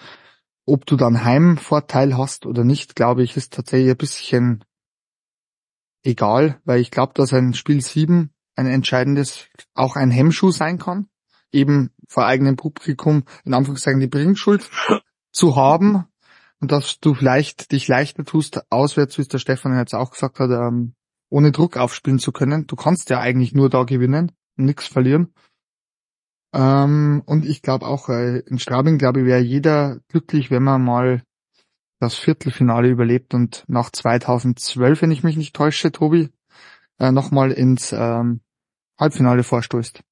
Ob du dann Heimvorteil hast oder nicht, glaube ich, ist tatsächlich ein bisschen egal, weil ich glaube, dass ein Spiel 7 ein entscheidendes, auch ein Hemmschuh sein kann eben vor eigenem Publikum in Anführungszeichen die Bringschuld zu haben und dass du vielleicht dich leichter tust, auswärts, wie es der Stefan jetzt auch gesagt hat, ähm, ohne Druck aufspielen zu können. Du kannst ja eigentlich nur da gewinnen und nichts verlieren. Ähm, und ich glaube auch, äh, in Straubing, glaube ich, wäre jeder glücklich, wenn man mal das Viertelfinale überlebt und nach 2012, wenn ich mich nicht täusche, Tobi, äh, nochmal ins ähm, Halbfinale vorstößt.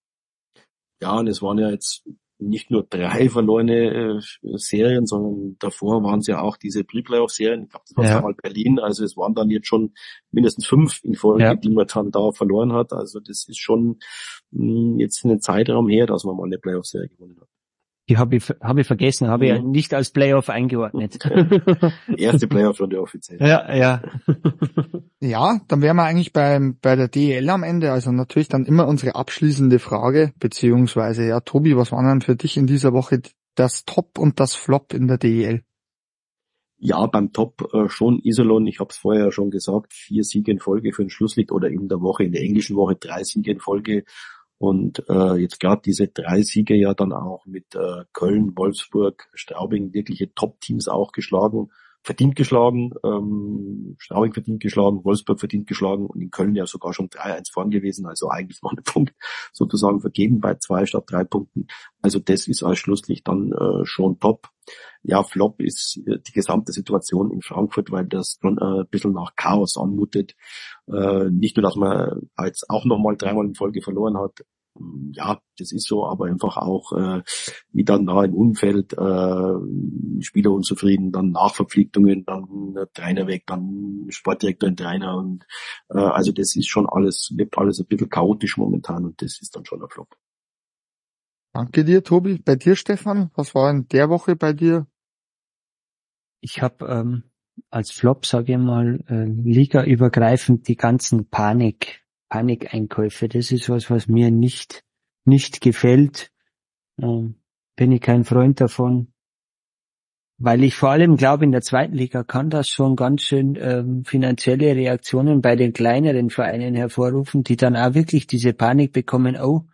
Ja, und es waren ja jetzt nicht nur drei verlorene äh, Serien, sondern davor waren es ja auch diese Pre-Playoff-Serien. Ich glaube, das war ja. mal Berlin. Also es waren dann jetzt schon mindestens fünf in Folge, ja. die man dann da verloren hat. Also das ist schon mh, hm, jetzt einen Zeitraum her, dass man mal eine Playoff-Serie gewonnen hat. Die habe ich, hab ich vergessen, habe ich ja mhm. nicht als Playoff eingeordnet. Erste Playoff-Runde offiziell. Ja, ja. ja, dann wären wir eigentlich beim, bei der DEL am Ende. Also natürlich dann immer unsere abschließende Frage, beziehungsweise, ja, Tobi, was war denn für dich in dieser Woche das Top und das Flop in der DEL? Ja, beim Top äh, schon Isolon. Ich habe es vorher ja schon gesagt, vier Siege in Folge für den Schlusslicht oder in der Woche, in der englischen Woche drei Siege in Folge und äh, jetzt gerade diese drei Siege ja dann auch mit äh, Köln, Wolfsburg, Straubing wirkliche Top-Teams auch geschlagen, verdient geschlagen, ähm, Straubing verdient geschlagen, Wolfsburg verdient geschlagen und in Köln ja sogar schon 3-1 vorn gewesen, also eigentlich noch ein Punkt sozusagen vergeben bei zwei statt drei Punkten. Also das ist als Schlusslicht dann äh, schon top. Ja, Flop ist äh, die gesamte Situation in Frankfurt, weil das schon äh, ein bisschen nach Chaos anmutet. Äh, nicht nur, dass man jetzt auch nochmal dreimal in Folge verloren hat, ja, das ist so, aber einfach auch äh, wie dann da im Umfeld äh, Spieler unzufrieden, dann Nachverpflichtungen, dann Trainer weg, dann Sportdirektor ein Trainer und äh, also das ist schon alles, wirkt alles ein bisschen chaotisch momentan und das ist dann schon ein Flop. Danke dir, Tobi. Bei dir, Stefan, was war in der Woche bei dir? Ich habe ähm, als Flop, sage ich mal, äh, ligaübergreifend die ganzen Panik Panikeinkäufe. Das ist was, was mir nicht, nicht gefällt. Ähm, bin ich kein Freund davon. Weil ich vor allem glaube, in der zweiten Liga kann das schon ganz schön ähm, finanzielle Reaktionen bei den kleineren Vereinen hervorrufen, die dann auch wirklich diese Panik bekommen, oh,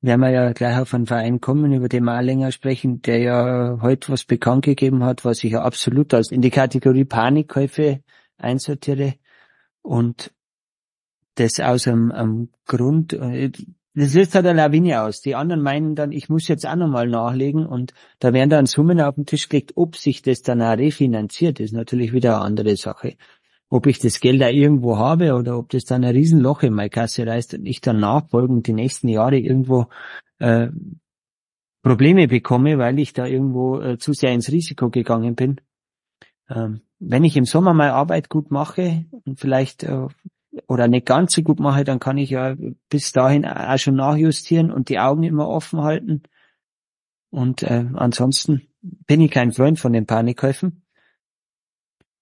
werden wir ja gleich auf einen Verein kommen, über den wir auch länger sprechen, der ja heute was bekannt gegeben hat, was ich ja absolut als in die Kategorie Panikkäufe einsortiere. Und das aus einem, einem Grund, äh, das löst halt eine Lawine aus. Die anderen meinen dann, ich muss jetzt auch nochmal nachlegen und da werden dann Summen auf den Tisch gelegt, ob sich das dann auch refinanziert, ist natürlich wieder eine andere Sache. Ob ich das Geld da irgendwo habe oder ob das dann ein Riesenloch in meine Kasse reißt und ich dann nachfolgend die nächsten Jahre irgendwo äh, Probleme bekomme, weil ich da irgendwo äh, zu sehr ins Risiko gegangen bin. Ähm, wenn ich im Sommer meine Arbeit gut mache und vielleicht äh, oder nicht ganz so gut mache, dann kann ich ja bis dahin auch schon nachjustieren und die Augen immer offen halten. Und äh, ansonsten bin ich kein Freund von den Panikkäufen.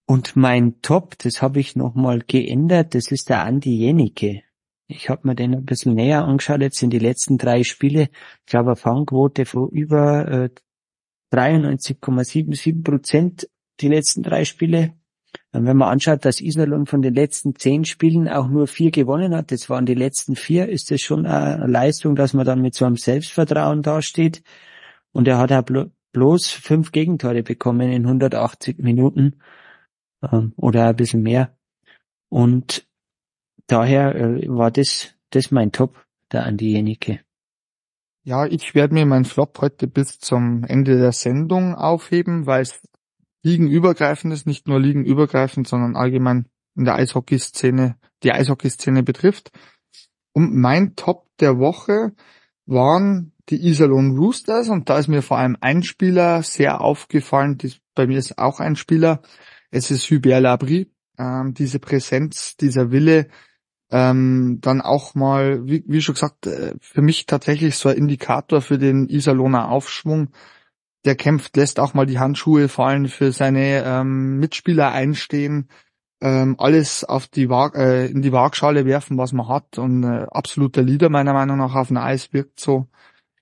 Und mein Top, das habe ich nochmal geändert, das ist der Andi Jenicke. Ich habe mir den ein bisschen näher angeschaut, jetzt sind die letzten drei Spiele, ich glaube eine Fangquote von über äh, 93,77 Prozent die letzten drei Spiele. Und wenn man anschaut, dass Iserlohn von den letzten zehn Spielen auch nur vier gewonnen hat, das waren die letzten vier, ist das schon eine Leistung, dass man dann mit so einem Selbstvertrauen dasteht. Und er hat auch blo bloß fünf Gegentore bekommen in 180 Minuten ähm, oder ein bisschen mehr. Und daher äh, war das, das mein Top, der Andi Jenicke. Ja, ich werde mir meinen Flop heute bis zum Ende der Sendung aufheben, weil es ligenübergreifend ist, nicht nur ligenübergreifend, sondern allgemein in der Eishockeyszene, die Eishockeyszene betrifft. Und mein Top der Woche waren die Iserlohn Roosters und da ist mir vor allem ein Spieler sehr aufgefallen, das, bei mir ist auch ein Spieler, es ist Hubert Labri, ähm, diese Präsenz, dieser Wille, ähm, dann auch mal, wie, wie schon gesagt, äh, für mich tatsächlich so ein Indikator für den Iserlohner Aufschwung. Der kämpft, lässt auch mal die Handschuhe fallen, für seine ähm, Mitspieler einstehen, ähm, alles auf die Waag, äh, in die Waagschale werfen, was man hat und äh, absoluter Leader meiner Meinung nach auf dem Eis wirkt so.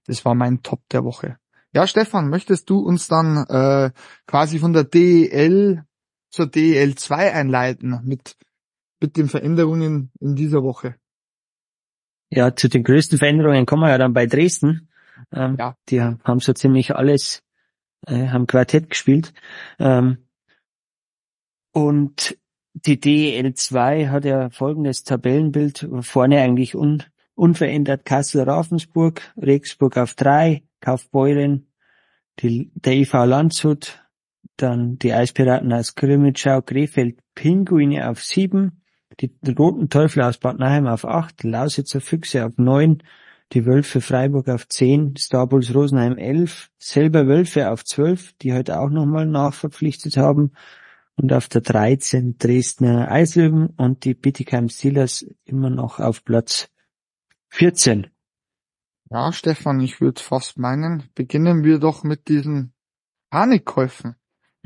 Das war mein Top der Woche. Ja, Stefan, möchtest du uns dann äh, quasi von der DEL zur DEL 2 einleiten mit mit den Veränderungen in dieser Woche? Ja, zu den größten Veränderungen kommen wir ja dann bei Dresden. Ähm, ja. Die haben so ziemlich alles, äh, haben Quartett gespielt. Ähm, und die DL2 hat ja folgendes Tabellenbild. Vorne eigentlich un, unverändert Kassel-Ravensburg, Regensburg auf drei, Kaufbeuren, die, der IV Landshut, dann die Eispiraten aus Grimmitschau, Krefeld, Pinguine auf sieben, die Roten Teufel aus Bad Nauheim auf acht, Lausitzer Füchse auf neun, die Wölfe Freiburg auf zehn, Starbulls Rosenheim elf, selber Wölfe auf zwölf, die heute auch nochmal nachverpflichtet haben, und auf der 13 Dresdner Eislöwen und die Bittigheim Steelers immer noch auf Platz 14. Ja, Stefan, ich würde fast meinen, beginnen wir doch mit diesen Panikkäufen.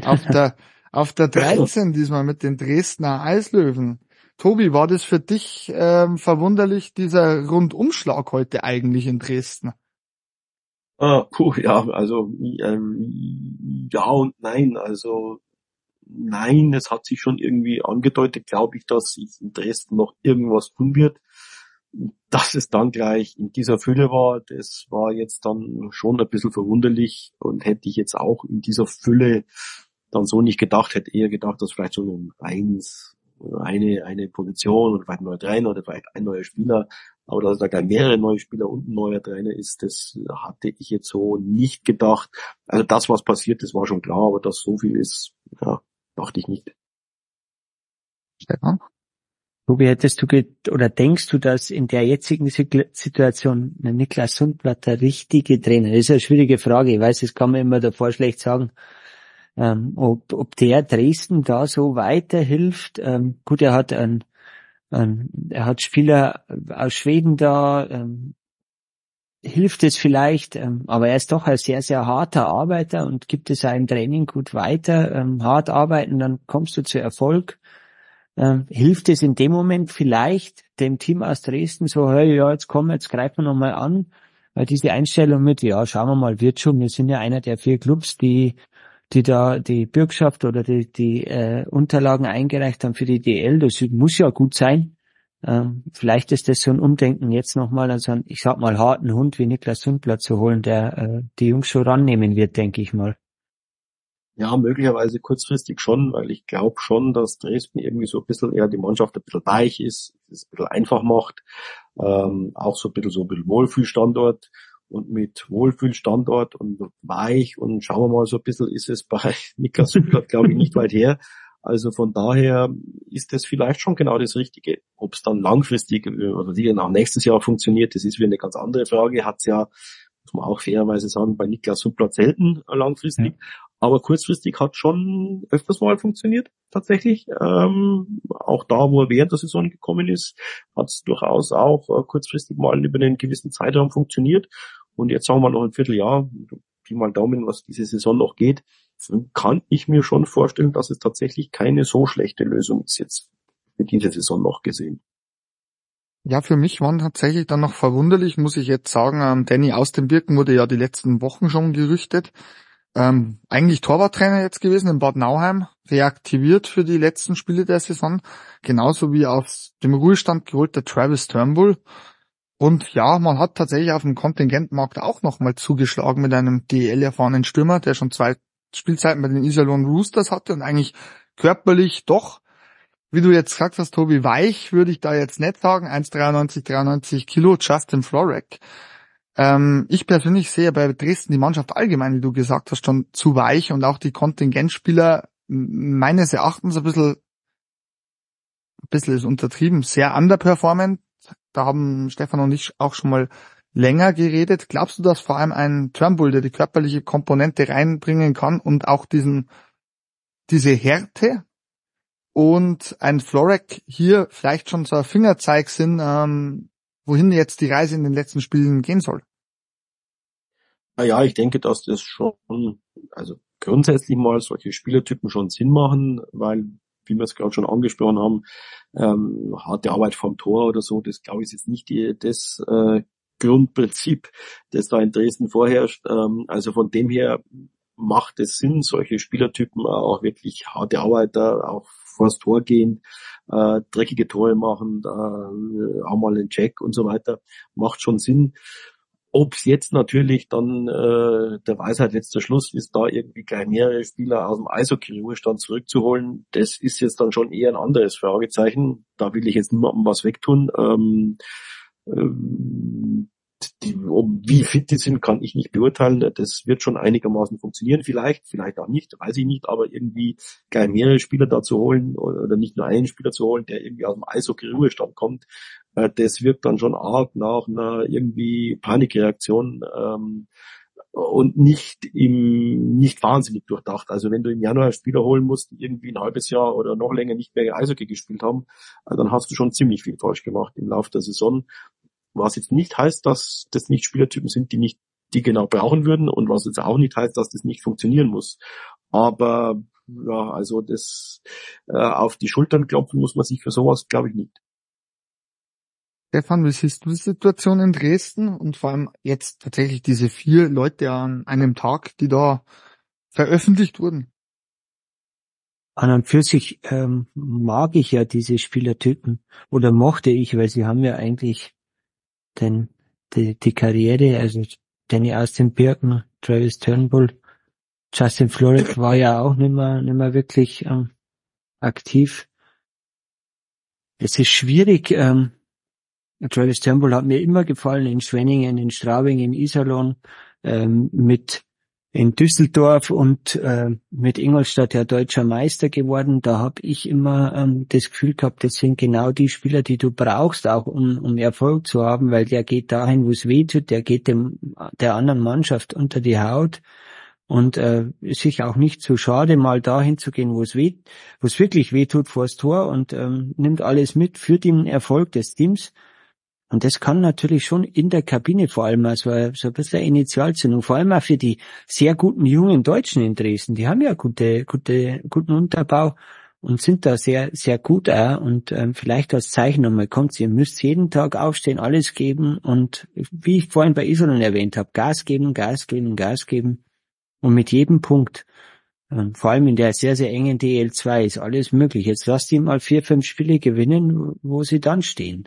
Auf der, auf der 13 diesmal mit den Dresdner Eislöwen. Tobi, war das für dich ähm, verwunderlich, dieser Rundumschlag heute eigentlich in Dresden? Ah, puh, ja, also ähm, ja und nein. Also nein, es hat sich schon irgendwie angedeutet, glaube ich, dass sich in Dresden noch irgendwas tun wird. Dass es dann gleich in dieser Fülle war, das war jetzt dann schon ein bisschen verwunderlich und hätte ich jetzt auch in dieser Fülle dann so nicht gedacht, hätte eher gedacht, dass vielleicht so ein eins eine, eine Position oder vielleicht ein neuer Trainer oder vielleicht ein neuer Spieler, aber dass da gleich mehrere neue Spieler und ein neuer Trainer ist, das hatte ich jetzt so nicht gedacht. Also das, was passiert das war schon klar, aber dass so viel ist, ja, dachte ich nicht. Stefan? Tobi, hättest du oder denkst du, dass in der jetzigen Situation Niklas Sundblatt der richtige Trainer ist? Das ist eine schwierige Frage. Ich weiß, das kann man immer davor schlecht sagen ähm, ob, ob der Dresden da so weiterhilft. Ähm, gut, er hat ein, ein, er hat Spieler aus Schweden da, ähm, hilft es vielleicht, ähm, aber er ist doch ein sehr, sehr harter Arbeiter und gibt es auch im Training gut weiter. Ähm, hart arbeiten, dann kommst du zu Erfolg. Ähm, hilft es in dem Moment vielleicht dem Team aus Dresden so, hey, ja, jetzt komm, jetzt greifen wir nochmal an, weil diese Einstellung mit, ja, schauen wir mal, wird schon, wir sind ja einer der vier Clubs, die die da die Bürgschaft oder die, die äh, Unterlagen eingereicht haben für die DL. Das muss ja gut sein. Ähm, vielleicht ist das so ein Umdenken jetzt nochmal, also einen, ich sag mal, harten Hund wie Niklas Sundblatt zu holen, der äh, die Jungs schon rannehmen wird, denke ich mal. Ja, möglicherweise kurzfristig schon, weil ich glaube schon, dass Dresden irgendwie so ein bisschen eher die Mannschaft ein bisschen weich ist, es ein bisschen einfach macht, ähm, auch so ein bisschen so ein bisschen Wohlfühlstandort und mit Wohlfühlstandort und weich und schauen wir mal so ein bisschen ist es bei Niklas Süppert, glaube ich, nicht weit her. Also von daher ist das vielleicht schon genau das Richtige. Ob es dann langfristig oder die auch nächstes Jahr funktioniert, das ist wieder eine ganz andere Frage. Hat es ja, muss man auch fairerweise sagen, bei Niklas Supplat selten langfristig. Ja. Aber kurzfristig hat schon öfters mal funktioniert, tatsächlich. Ähm, auch da, wo er während der Saison gekommen ist, hat es durchaus auch äh, kurzfristig mal über einen gewissen Zeitraum funktioniert. Und jetzt sagen wir noch ein Vierteljahr, Pi mal Daumen, was diese Saison noch geht, kann ich mir schon vorstellen, dass es tatsächlich keine so schlechte Lösung ist jetzt für diese Saison noch gesehen. Ja, für mich waren tatsächlich dann noch verwunderlich, muss ich jetzt sagen, ähm, Danny aus dem Birken wurde ja die letzten Wochen schon gerüchtet. Ähm, eigentlich Torwarttrainer jetzt gewesen in Bad Nauheim, reaktiviert für die letzten Spiele der Saison, genauso wie aus dem Ruhestand geholter Travis Turnbull. Und ja, man hat tatsächlich auf dem Kontingentmarkt auch nochmal zugeschlagen mit einem DL-erfahrenen Stürmer, der schon zwei Spielzeiten bei den Iserlohn Roosters hatte und eigentlich körperlich doch wie du jetzt gesagt hast, Tobi, weich würde ich da jetzt nicht sagen. 1,93, 93 Kilo, Justin Florek. Ähm, ich persönlich sehe bei Dresden die Mannschaft allgemein, wie du gesagt hast, schon zu weich und auch die Kontingentspieler meines Erachtens ein bisschen, ein bisschen ist untertrieben, sehr underperformant. Da haben Stefan und ich auch schon mal länger geredet. Glaubst du, dass vor allem ein Turnbull, der die körperliche Komponente reinbringen kann und auch diesen, diese Härte, und ein Florek hier vielleicht schon so ein Fingerzeig sind, ähm, wohin jetzt die Reise in den letzten Spielen gehen soll. Naja, ich denke, dass das schon, also grundsätzlich mal solche Spielertypen schon Sinn machen, weil, wie wir es gerade schon angesprochen haben, ähm, harte Arbeit vom Tor oder so, das glaube ich ist jetzt nicht die, das äh, Grundprinzip, das da in Dresden vorherrscht. Ähm, also von dem her macht es Sinn, solche Spielertypen auch wirklich harte Arbeiter, auch vors Tor gehen, äh, dreckige Tore machen, äh, auch mal einen Check und so weiter, macht schon Sinn. Ob es jetzt natürlich dann äh, der Weisheit letzter Schluss ist, da irgendwie gleich mehrere Spieler aus dem Eishockey-Ruhestand zurückzuholen, das ist jetzt dann schon eher ein anderes Fragezeichen. Da will ich jetzt niemandem was wegtun. Ähm, ähm, die, wie fit die sind, kann ich nicht beurteilen. Das wird schon einigermaßen funktionieren, vielleicht, vielleicht auch nicht, weiß ich nicht, aber irgendwie gleich mehrere Spieler da zu holen oder nicht nur einen Spieler zu holen, der irgendwie aus dem Eishockey-Ruhestand kommt, äh, das wirkt dann schon arg nach einer irgendwie Panikreaktion. Ähm, und nicht im, nicht wahnsinnig durchdacht. Also wenn du im Januar Spieler holen musst, die irgendwie ein halbes Jahr oder noch länger nicht mehr Eishockey gespielt haben, äh, dann hast du schon ziemlich viel falsch gemacht im Laufe der Saison. Was jetzt nicht heißt, dass das nicht Spielertypen sind, die nicht, die genau brauchen würden und was jetzt auch nicht heißt, dass das nicht funktionieren muss. Aber ja, also das äh, auf die Schultern klopfen muss man sich für sowas, glaube ich, nicht. Stefan, wie siehst du die Situation in Dresden und vor allem jetzt tatsächlich diese vier Leute an einem Tag, die da veröffentlicht wurden? An und für sich ähm, mag ich ja diese Spielertypen oder mochte ich, weil sie haben ja eigentlich denn die, die Karriere, also Danny Austin Birken, Travis Turnbull, Justin Florek war ja auch nicht mehr, nicht mehr wirklich ähm, aktiv. Es ist schwierig. Ähm, Travis Turnbull hat mir immer gefallen in Schwenningen, in Straubing, im Iserlohn, ähm, mit in Düsseldorf und äh, mit Ingolstadt ja deutscher Meister geworden. Da habe ich immer ähm, das Gefühl gehabt, das sind genau die Spieler, die du brauchst, auch um, um Erfolg zu haben, weil der geht dahin, wo es weh tut, der geht dem der anderen Mannschaft unter die Haut und äh, sich auch nicht zu schade, mal dahin zu gehen, wo es weh, wo es wirklich weh tut vors Tor und ähm, nimmt alles mit für den Erfolg des Teams. Und das kann natürlich schon in der Kabine vor allem, also so ein bisschen Initialzündung, vor allem auch für die sehr guten jungen Deutschen in Dresden. Die haben ja gute, gute, guten Unterbau und sind da sehr, sehr gut auch. Und ähm, vielleicht als Zeichen nochmal kommt, ihr müsst jeden Tag aufstehen, alles geben und wie ich vorhin bei Isolon erwähnt habe, Gas geben, Gas geben, Gas geben. Und mit jedem Punkt, ähm, vor allem in der sehr, sehr engen DL2 ist alles möglich. Jetzt lasst die mal vier, fünf Spiele gewinnen, wo sie dann stehen.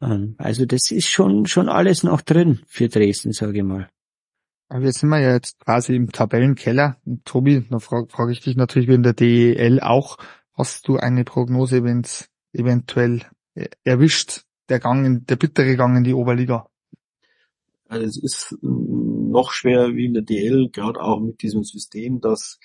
Ähm, also das ist schon, schon alles noch drin für Dresden, sage ich mal. Aber jetzt sind wir ja jetzt quasi im Tabellenkeller. Tobi, da frage frag ich dich natürlich wie in der DEL auch. Hast du eine Prognose, wenn es eventuell erwischt, der Gang in, der bittere Gang in die Oberliga? Also es ist noch schwer wie in der DL, gerade auch mit diesem System, dass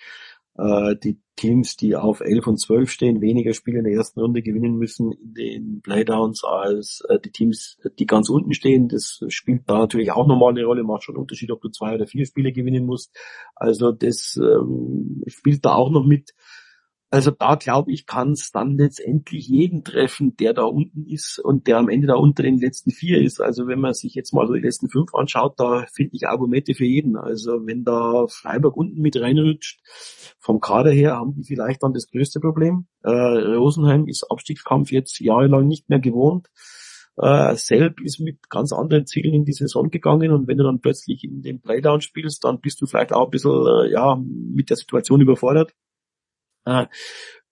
äh, die Teams, die auf 11 und 12 stehen, weniger Spiele in der ersten Runde gewinnen müssen in den Playdowns als äh, die Teams, die ganz unten stehen. Das spielt da natürlich auch nochmal eine Rolle, macht schon einen Unterschied, ob du zwei oder vier Spiele gewinnen musst. Also das ähm, spielt da auch noch mit. Also da glaube ich, kann es dann letztendlich jeden treffen, der da unten ist und der am Ende da unter den letzten vier ist. Also wenn man sich jetzt mal so die letzten fünf anschaut, da finde ich Argumente für jeden. Also wenn da Freiburg unten mit reinrutscht, vom Kader her haben die vielleicht dann das größte Problem. Äh, Rosenheim ist Abstiegskampf jetzt jahrelang nicht mehr gewohnt. Äh, Selb ist mit ganz anderen Zielen in die Saison gegangen und wenn du dann plötzlich in den Playdown spielst, dann bist du vielleicht auch ein bisschen äh, ja, mit der Situation überfordert. Äh,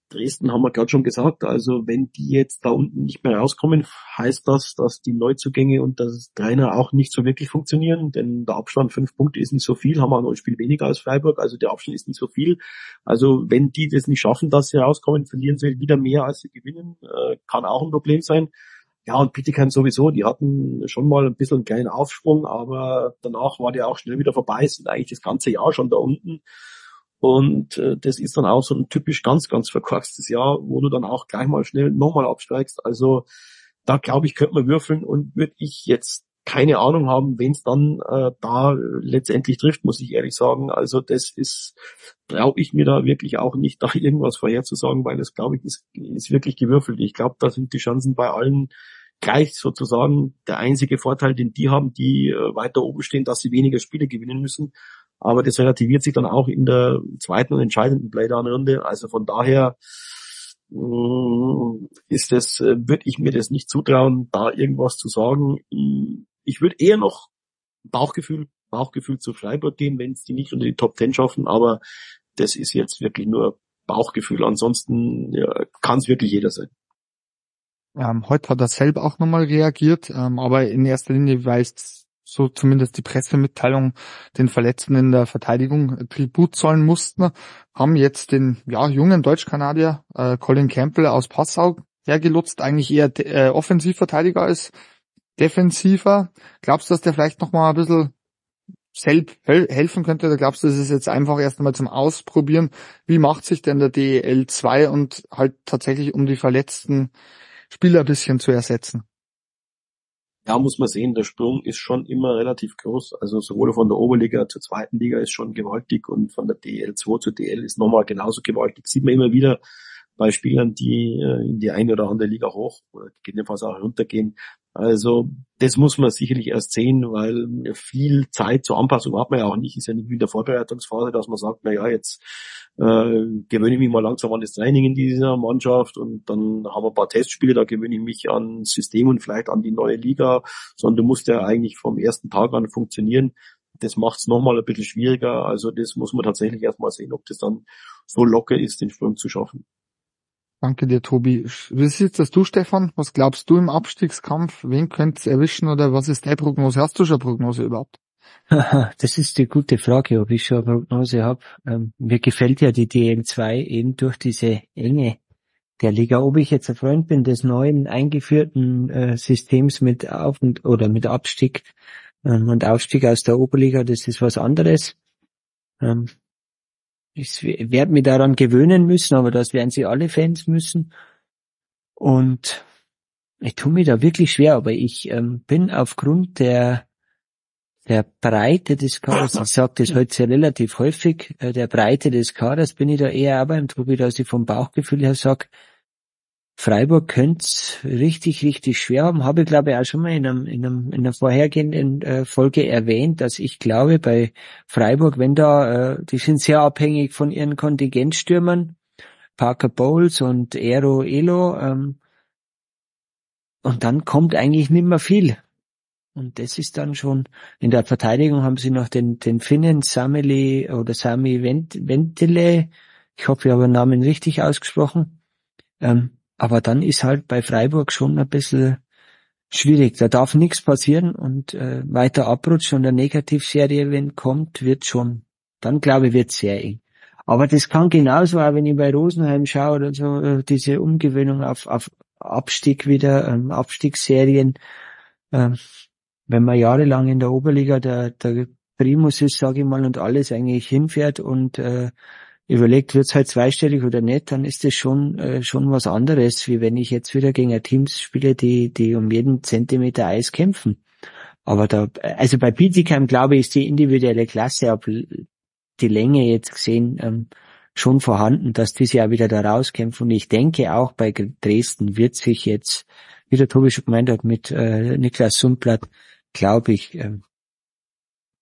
Dresden haben wir gerade schon gesagt, also wenn die jetzt da unten nicht mehr rauskommen, heißt das, dass die Neuzugänge und das Trainer auch nicht so wirklich funktionieren, denn der Abstand fünf Punkte ist nicht so viel, haben wir ein Spiel weniger als Freiburg, also der Abstand ist nicht so viel. Also wenn die das nicht schaffen, dass sie rauskommen, verlieren sie wieder mehr als sie gewinnen, äh, kann auch ein Problem sein. Ja, und Bietigheim sowieso, die hatten schon mal ein bisschen einen kleinen Aufschwung, aber danach war der auch schnell wieder vorbei, sind eigentlich das ganze Jahr schon da unten. Und äh, das ist dann auch so ein typisch ganz, ganz verkorkstes Jahr, wo du dann auch gleich mal schnell nochmal absteigst. Also da glaube ich, könnte man würfeln und würde ich jetzt keine Ahnung haben, wenn es dann äh, da letztendlich trifft, muss ich ehrlich sagen. Also das ist, traue ich mir da wirklich auch nicht, da irgendwas vorherzusagen, weil das, glaube ich, ist, ist wirklich gewürfelt. Ich glaube, da sind die Chancen bei allen gleich sozusagen der einzige Vorteil, den die haben, die äh, weiter oben stehen, dass sie weniger Spiele gewinnen müssen. Aber das relativiert sich dann auch in der zweiten und entscheidenden Playdown-Runde. Also von daher äh, ist das, äh, würde ich mir das nicht zutrauen, da irgendwas zu sagen. Ich würde eher noch Bauchgefühl, Bauchgefühl zu Freiburg gehen, wenn es die nicht unter die Top Ten schaffen, aber das ist jetzt wirklich nur Bauchgefühl. Ansonsten ja, kann es wirklich jeder sein. Ähm, heute hat er selber auch nochmal reagiert, ähm, aber in erster Linie, weil es so zumindest die Pressemitteilung den Verletzten in der Verteidigung Tribut zollen mussten, haben jetzt den ja, jungen Deutsch-Kanadier äh, Colin Campbell aus Passau hergelutzt, eigentlich eher äh, Offensivverteidiger als defensiver. Glaubst du, dass der vielleicht nochmal ein bisschen selbst helfen könnte? Oder glaubst du, das ist jetzt einfach erst einmal zum Ausprobieren? Wie macht sich denn der DEL 2 und halt tatsächlich um die Verletzten Spieler ein bisschen zu ersetzen. Ja, muss man sehen, der Sprung ist schon immer relativ groß. Also sowohl von der Oberliga zur zweiten Liga ist schon gewaltig und von der DL2 zur DL ist nochmal genauso gewaltig. Sieht man immer wieder bei Spielern, die äh, in die eine oder andere Liga hoch oder gegebenenfalls auch runtergehen. Also das muss man sicherlich erst sehen, weil viel Zeit zur Anpassung hat man ja auch nicht. Ist ja nicht wie in der Vorbereitungsphase, dass man sagt, na ja, jetzt äh, gewöhne ich mich mal langsam an das Training in dieser Mannschaft und dann haben wir ein paar Testspiele, da gewöhne ich mich an System und vielleicht an die neue Liga, sondern du musst ja eigentlich vom ersten Tag an funktionieren. Das macht es nochmal ein bisschen schwieriger. Also das muss man tatsächlich erstmal sehen, ob das dann so locker ist, den Sprung zu schaffen. Danke dir, Tobi. Wie siehst das du, Stefan? Was glaubst du im Abstiegskampf? Wen könnte es erwischen oder was ist deine Prognose? Hast du schon eine Prognose überhaupt? Das ist die gute Frage, ob ich schon eine Prognose habe. Ähm, mir gefällt ja die DL2 eben durch diese Enge der Liga. Ob ich jetzt ein Freund bin des neuen eingeführten äh, Systems mit Auf- und oder mit Abstieg ähm, und Aufstieg aus der Oberliga, das ist was anderes. Ähm, ich werde mich daran gewöhnen müssen, aber das werden sie alle Fans müssen. Und ich tue mir da wirklich schwer, aber ich ähm, bin aufgrund der der Breite des Kaders, ich sage das heute relativ häufig, äh, der Breite des Kaders bin ich da eher auch beim Tobi, dass ich vom Bauchgefühl her sage, Freiburg könnte richtig, richtig schwer haben. Habe ich glaube ich auch schon mal in, einem, in, einem, in einer vorhergehenden äh, Folge erwähnt, dass ich glaube bei Freiburg, wenn da, äh, die sind sehr abhängig von ihren Kontingentstürmern, Parker Bowles und Aero Elo, ähm, und dann kommt eigentlich nicht mehr viel. Und das ist dann schon, in der Verteidigung haben sie noch den, den Finnen Sameli oder Sami Ventile, ich hoffe, ich habe den Namen richtig ausgesprochen, ähm, aber dann ist halt bei Freiburg schon ein bisschen schwierig. Da darf nichts passieren und äh, weiter abrutschen und eine Negativserie, wenn kommt, wird schon, dann glaube ich, wird sehr eng. Aber das kann genauso auch, wenn ich bei Rosenheim schaue oder so, äh, diese Umgewöhnung auf, auf Abstieg wieder, ähm, Abstiegsserien, ähm, wenn man jahrelang in der Oberliga der, der Primus ist, sage ich mal, und alles eigentlich hinfährt und äh, überlegt, wird's halt zweistellig oder nicht, dann ist das schon äh, schon was anderes, wie wenn ich jetzt wieder gegen Teams spiele, die die um jeden Zentimeter Eis kämpfen. Aber da, also bei Bietigheim glaube ich, ist die individuelle Klasse, ab die Länge jetzt gesehen, ähm, schon vorhanden, dass die sich ja wieder da rauskämpfen. Und ich denke auch bei Dresden wird sich jetzt, wie der Tobi schon gemeint hat, mit äh, Niklas Sundblatt, glaube ich, äh,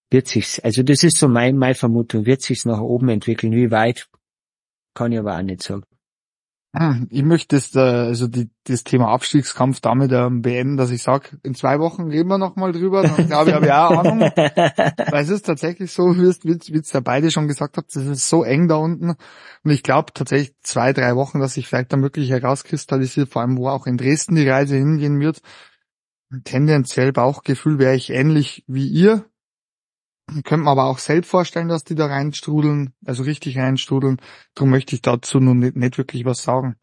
wird sich's, also das ist so mein, meine Vermutung, wird sich's nach oben entwickeln. Wie weit, kann ich aber auch nicht sagen. Hm, ich möchte das, äh, also die, das Thema Abstiegskampf damit ähm, beenden, dass ich sage, in zwei Wochen reden wir nochmal drüber, dann glaube ich, habe ich auch Ahnung. Weil es ist tatsächlich so, wie es, wie es ja beide schon gesagt habt, es ist so eng da unten. Und ich glaube tatsächlich zwei, drei Wochen, dass sich vielleicht dann wirklich herauskristallisiert, vor allem wo auch in Dresden die Reise hingehen wird. Tendenziell Bauchgefühl wäre ich ähnlich wie ihr. Könnte man aber auch selbst vorstellen, dass die da reinstrudeln, also richtig reinstrudeln. Darum möchte ich dazu nun nicht, nicht wirklich was sagen.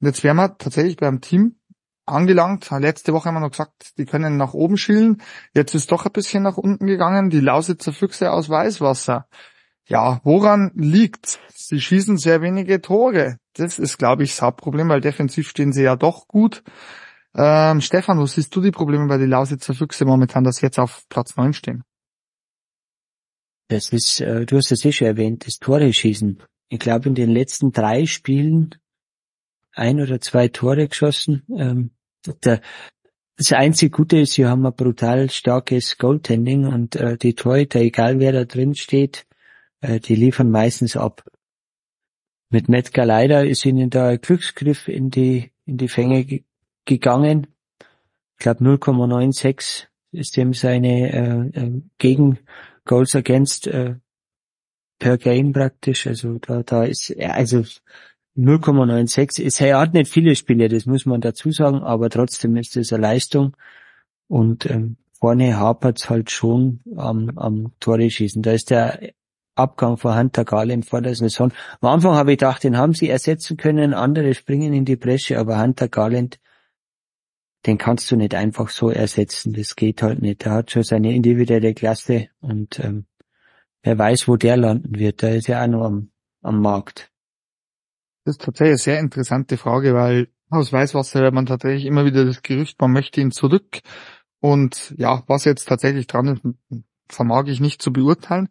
Und jetzt wären wir tatsächlich beim Team angelangt. Letzte Woche haben wir noch gesagt, die können nach oben schielen. Jetzt ist doch ein bisschen nach unten gegangen. Die Lausitzer Füchse aus Weißwasser. Ja, woran liegt's? Sie schießen sehr wenige Tore. Das ist, glaube ich, das Hauptproblem, weil defensiv stehen sie ja doch gut. Ähm, Stefan, wo siehst du die Probleme bei den Lausitzer Füchse momentan, dass sie jetzt auf Platz 9 stehen? Das ist, äh, du hast es eh schon erwähnt, das Tore schießen. Ich glaube, in den letzten drei Spielen ein oder zwei Tore geschossen. Ähm, das einzige Gute ist, sie haben ein brutal starkes Goaltending und äh, die Torhüter, egal wer da drin steht, äh, die liefern meistens ab. Mit Matt Galeida ist ihnen da ein Glücksgriff in die, in die Fänge ge gegangen. Ich glaube 0,96 ist dem seine äh, Gegen Goals against äh, per Game praktisch. Also da, da ist also 0,96 ist er hat nicht viele Spiele, das muss man dazu sagen, aber trotzdem ist das eine Leistung. Und ähm, vorne hapert's halt schon am, am Tore schießen. Da ist der Abgang von Hunter Garland vor der Saison. Am Anfang habe ich gedacht, den haben sie ersetzen können, andere springen in die Bresche, aber Hunter Garland, den kannst du nicht einfach so ersetzen. Das geht halt nicht. Der hat schon seine individuelle Klasse und ähm, wer weiß, wo der landen wird. Da ist ja auch noch am, am Markt. Das ist tatsächlich eine sehr interessante Frage, weil aus Weißwasser hört man tatsächlich immer wieder das Gerücht, man möchte ihn zurück. Und ja, was jetzt tatsächlich dran ist, vermag ich nicht zu beurteilen.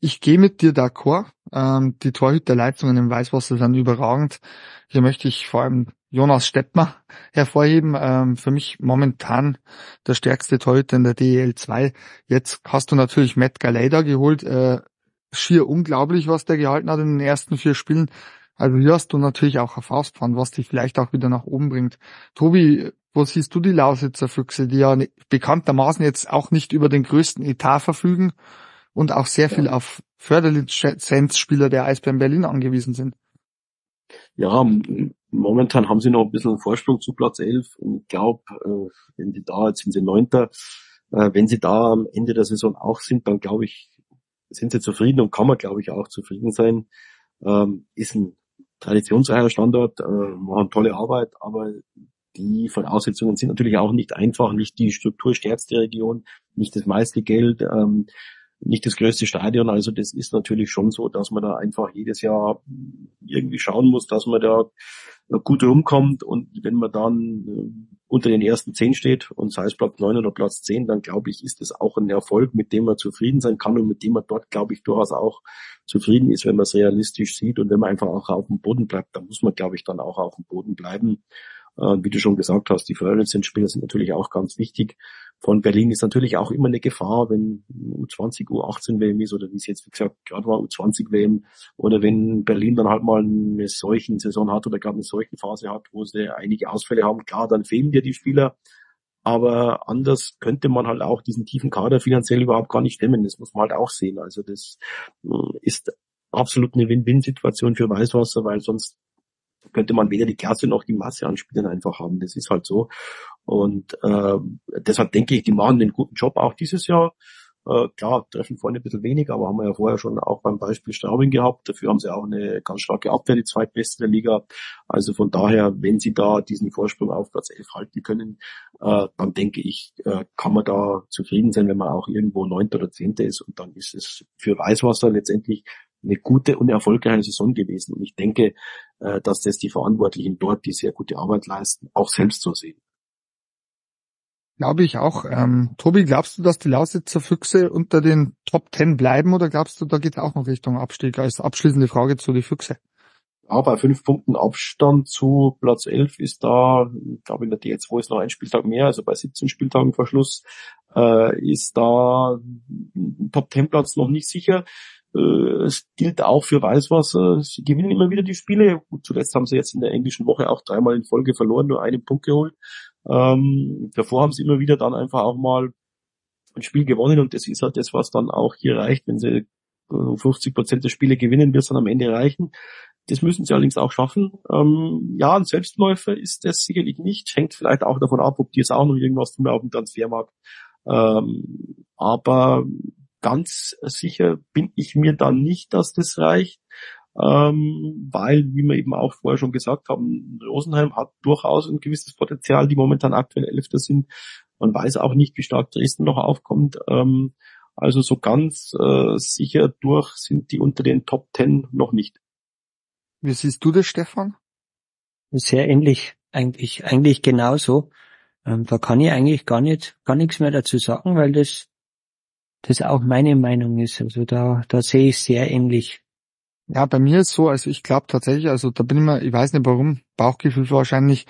Ich gehe mit dir d'accord. Ähm, die Torhüterleistungen im Weißwasser sind überragend. Hier möchte ich vor allem Jonas Steppmer hervorheben. Ähm, für mich momentan der stärkste Torhüter in der DEL 2. Jetzt hast du natürlich Matt Galeda geholt. Äh, schier unglaublich, was der gehalten hat in den ersten vier Spielen. Also hier hast du natürlich auch ein Faustpfand, was dich vielleicht auch wieder nach oben bringt. Tobi, wo siehst du die Lausitzer Füchse, die ja bekanntermaßen jetzt auch nicht über den größten Etat verfügen und auch sehr viel auf Förderlizenzspieler der Eisbären Berlin angewiesen sind? Ja, momentan haben sie noch ein bisschen Vorsprung zu Platz 11 und ich glaube, äh, wenn die da, jetzt sind sie Neunter, äh, wenn sie da am Ende der Saison auch sind, dann glaube ich, sind sie zufrieden und kann man glaube ich auch zufrieden sein. Ähm, ist ein traditionsreicher Standort, äh, machen tolle Arbeit, aber die Voraussetzungen sind natürlich auch nicht einfach, nicht die strukturstärkste Region, nicht das meiste Geld, ähm, nicht das größte Stadion. Also das ist natürlich schon so, dass man da einfach jedes Jahr irgendwie schauen muss, dass man da gut rumkommt und wenn man dann äh, unter den ersten zehn steht und sei es Platz neun oder Platz zehn, dann glaube ich, ist das auch ein Erfolg, mit dem man zufrieden sein kann und mit dem man dort, glaube ich, durchaus auch zufrieden ist, wenn man es realistisch sieht und wenn man einfach auch auf dem Boden bleibt, dann muss man, glaube ich, dann auch auf dem Boden bleiben. Äh, wie du schon gesagt hast, die Förderlizenzspieler sind natürlich auch ganz wichtig. Von Berlin ist natürlich auch immer eine Gefahr, wenn U20, U18 WM ist oder wie es jetzt, wie gesagt, gerade war U20 WM oder wenn Berlin dann halt mal eine solchen Saison hat oder gerade eine solche Phase hat, wo sie einige Ausfälle haben, klar, dann fehlen dir die Spieler. Aber anders könnte man halt auch diesen tiefen Kader finanziell überhaupt gar nicht stemmen. Das muss man halt auch sehen. Also das äh, ist absolut eine Win-Win-Situation für Weißwasser, weil sonst könnte man weder die Klasse noch die Masse an Spielern einfach haben. Das ist halt so. Und äh, deshalb denke ich, die machen einen guten Job auch dieses Jahr. Äh, klar, treffen vorne ein bisschen weniger, aber haben wir ja vorher schon auch beim Beispiel Straubing gehabt. Dafür haben sie auch eine ganz starke Abwehr, die zweitbeste der Liga. Also von daher, wenn sie da diesen Vorsprung auf Platz 11 halten können, äh, dann denke ich, äh, kann man da zufrieden sein, wenn man auch irgendwo neunter oder zehnter ist. Und dann ist es für Weißwasser letztendlich eine gute und erfolgreiche Saison gewesen. Und ich denke, äh, dass das die Verantwortlichen dort, die sehr gute Arbeit leisten, auch selbst so sehen. Glaube ich auch. Ähm, Tobi, glaubst du, dass die Lausitzer Füchse unter den Top Ten bleiben oder glaubst du, da geht es auch noch Richtung Abstieg? Als abschließende Frage zu die Füchse. Ja, bei fünf Punkten Abstand zu Platz elf ist da, ich glaube in der D2 ist noch ein Spieltag mehr, also bei 17 Spieltagen vor Schluss äh, ist da Top Ten Platz noch nicht sicher. Äh, es gilt auch für Weißwasser. Sie gewinnen immer wieder die Spiele. Gut, zuletzt haben sie jetzt in der englischen Woche auch dreimal in Folge verloren, nur einen Punkt geholt. Ähm, davor haben sie immer wieder dann einfach auch mal ein Spiel gewonnen und das ist halt das, was dann auch hier reicht. Wenn sie 50 Prozent der Spiele gewinnen, wird es dann am Ende reichen. Das müssen sie allerdings auch schaffen. Ähm, ja, ein Selbstläufer ist das sicherlich nicht. Hängt vielleicht auch davon ab, ob die jetzt auch noch irgendwas tun auf dem Transfermarkt. Ähm, aber ganz sicher bin ich mir dann nicht, dass das reicht ähm, weil, wie wir eben auch vorher schon gesagt haben, Rosenheim hat durchaus ein gewisses Potenzial, die momentan aktuell Elfter sind. Man weiß auch nicht, wie stark Dresden noch aufkommt. Ähm, also so ganz äh, sicher durch sind die unter den Top Ten noch nicht. Wie siehst du das, Stefan? Sehr ähnlich, eigentlich, eigentlich genauso. Ähm, da kann ich eigentlich gar nicht, gar nichts mehr dazu sagen, weil das, das auch meine Meinung ist. Also da, da sehe ich sehr ähnlich. Ja, bei mir ist so, also ich glaube tatsächlich, also da bin ich mir, ich weiß nicht warum, Bauchgefühl wahrscheinlich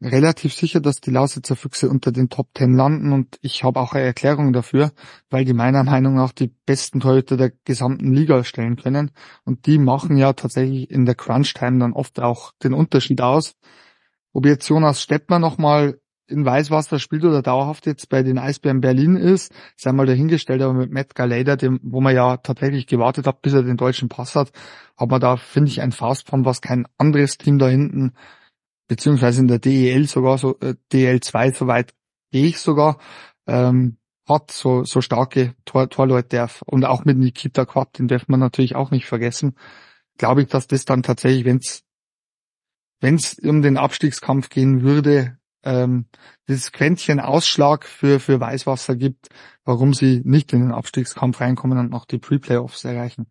relativ sicher, dass die Lausitzer Füchse unter den Top Ten landen und ich habe auch eine Erklärung dafür, weil die meiner Meinung nach die besten Torhüter der gesamten Liga stellen können und die machen ja tatsächlich in der Crunch Time dann oft auch den Unterschied aus. Ob jetzt Jonas Steppmer nochmal in Weißwasser spielt oder dauerhaft jetzt bei den Eisbären Berlin ist, sei mal dahingestellt, aber mit Matt Galeda, dem, wo man ja tatsächlich gewartet hat, bis er den deutschen Pass hat, hat man da, finde ich, ein Faustform, was kein anderes Team da hinten, beziehungsweise in der DEL sogar, so äh, DEL 2, soweit gehe ich sogar, ähm, hat so, so starke Tor, Torleute und auch mit Nikita Quapp, den darf man natürlich auch nicht vergessen. Glaube ich, dass das dann tatsächlich, wenn es wenn es um den Abstiegskampf gehen würde, ähm, dieses Quäntchen Ausschlag für, für Weißwasser gibt, warum sie nicht in den Abstiegskampf reinkommen und noch die Pre-Playoffs erreichen.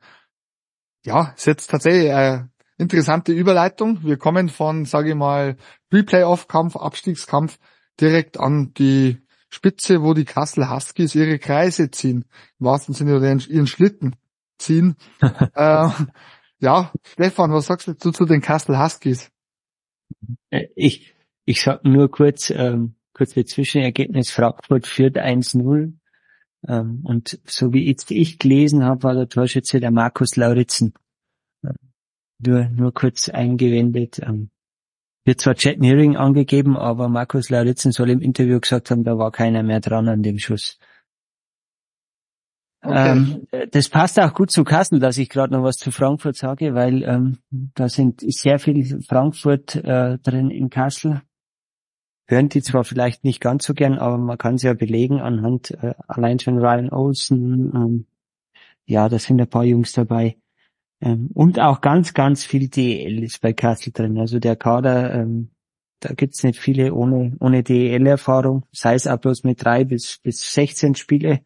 Ja, ist jetzt tatsächlich eine interessante Überleitung. Wir kommen von, sage ich mal, Pre-Playoff-Kampf, Abstiegskampf direkt an die Spitze, wo die Kassel Huskies ihre Kreise ziehen. Im wahrsten Sinne oder ihren Schlitten ziehen. äh, ja, Stefan, was sagst du zu den Kassel Huskies? Äh, ich, ich sag nur kurz, ähm, kurz für Zwischenergebnis, Frankfurt führt 1-0. Ähm, und so wie jetzt ich gelesen habe, war der Torschütze der Markus Lauritzen. Ähm, nur, nur kurz eingewendet. Ähm, wird zwar Chet Nearing angegeben, aber Markus Lauritzen soll im Interview gesagt haben, da war keiner mehr dran an dem Schuss. Okay. Ähm, das passt auch gut zu Kassel, dass ich gerade noch was zu Frankfurt sage, weil ähm, da sind sehr viel Frankfurt äh, drin in Kassel hören die zwar vielleicht nicht ganz so gern, aber man kann es ja belegen anhand äh, allein schon Ryan Olsen. Ähm, ja, da sind ein paar Jungs dabei. Ähm, und auch ganz, ganz viel DEL ist bei Kassel drin. Also der Kader, ähm, da gibt's nicht viele ohne, ohne DEL-Erfahrung, sei es auch bloß mit drei bis, bis 16 Spiele.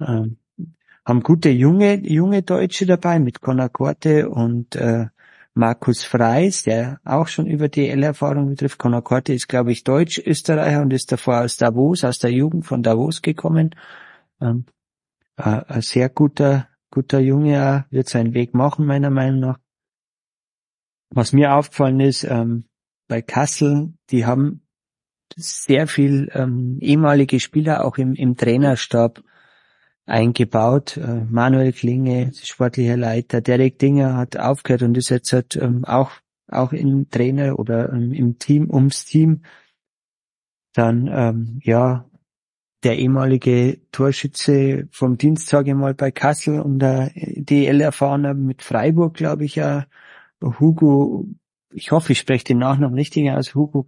Ähm, haben gute junge, junge Deutsche dabei mit Conor Korte und äh, Markus Freis, der auch schon über DL-Erfahrung betrifft. Conor Korte ist, glaube ich, Deutsch-Österreicher und ist davor aus Davos, aus der Jugend von Davos gekommen. Ähm, äh, ein sehr guter, guter Junge, wird seinen Weg machen, meiner Meinung nach. Was mir aufgefallen ist, ähm, bei Kassel, die haben sehr viel ähm, ehemalige Spieler auch im, im Trainerstab eingebaut. Äh, Manuel Klinge, sportlicher Leiter, Derek Dinger hat aufgehört und ist jetzt halt, auch, auch im Trainer oder ähm, im Team, ums Team. Dann, ähm, ja, der ehemalige Torschütze vom Dienst, sage ich mal, bei Kassel und der DL-Erfahrener mit Freiburg, glaube ich, ja, Hugo, ich hoffe, ich spreche den Nachnamen richtig aus, Hugo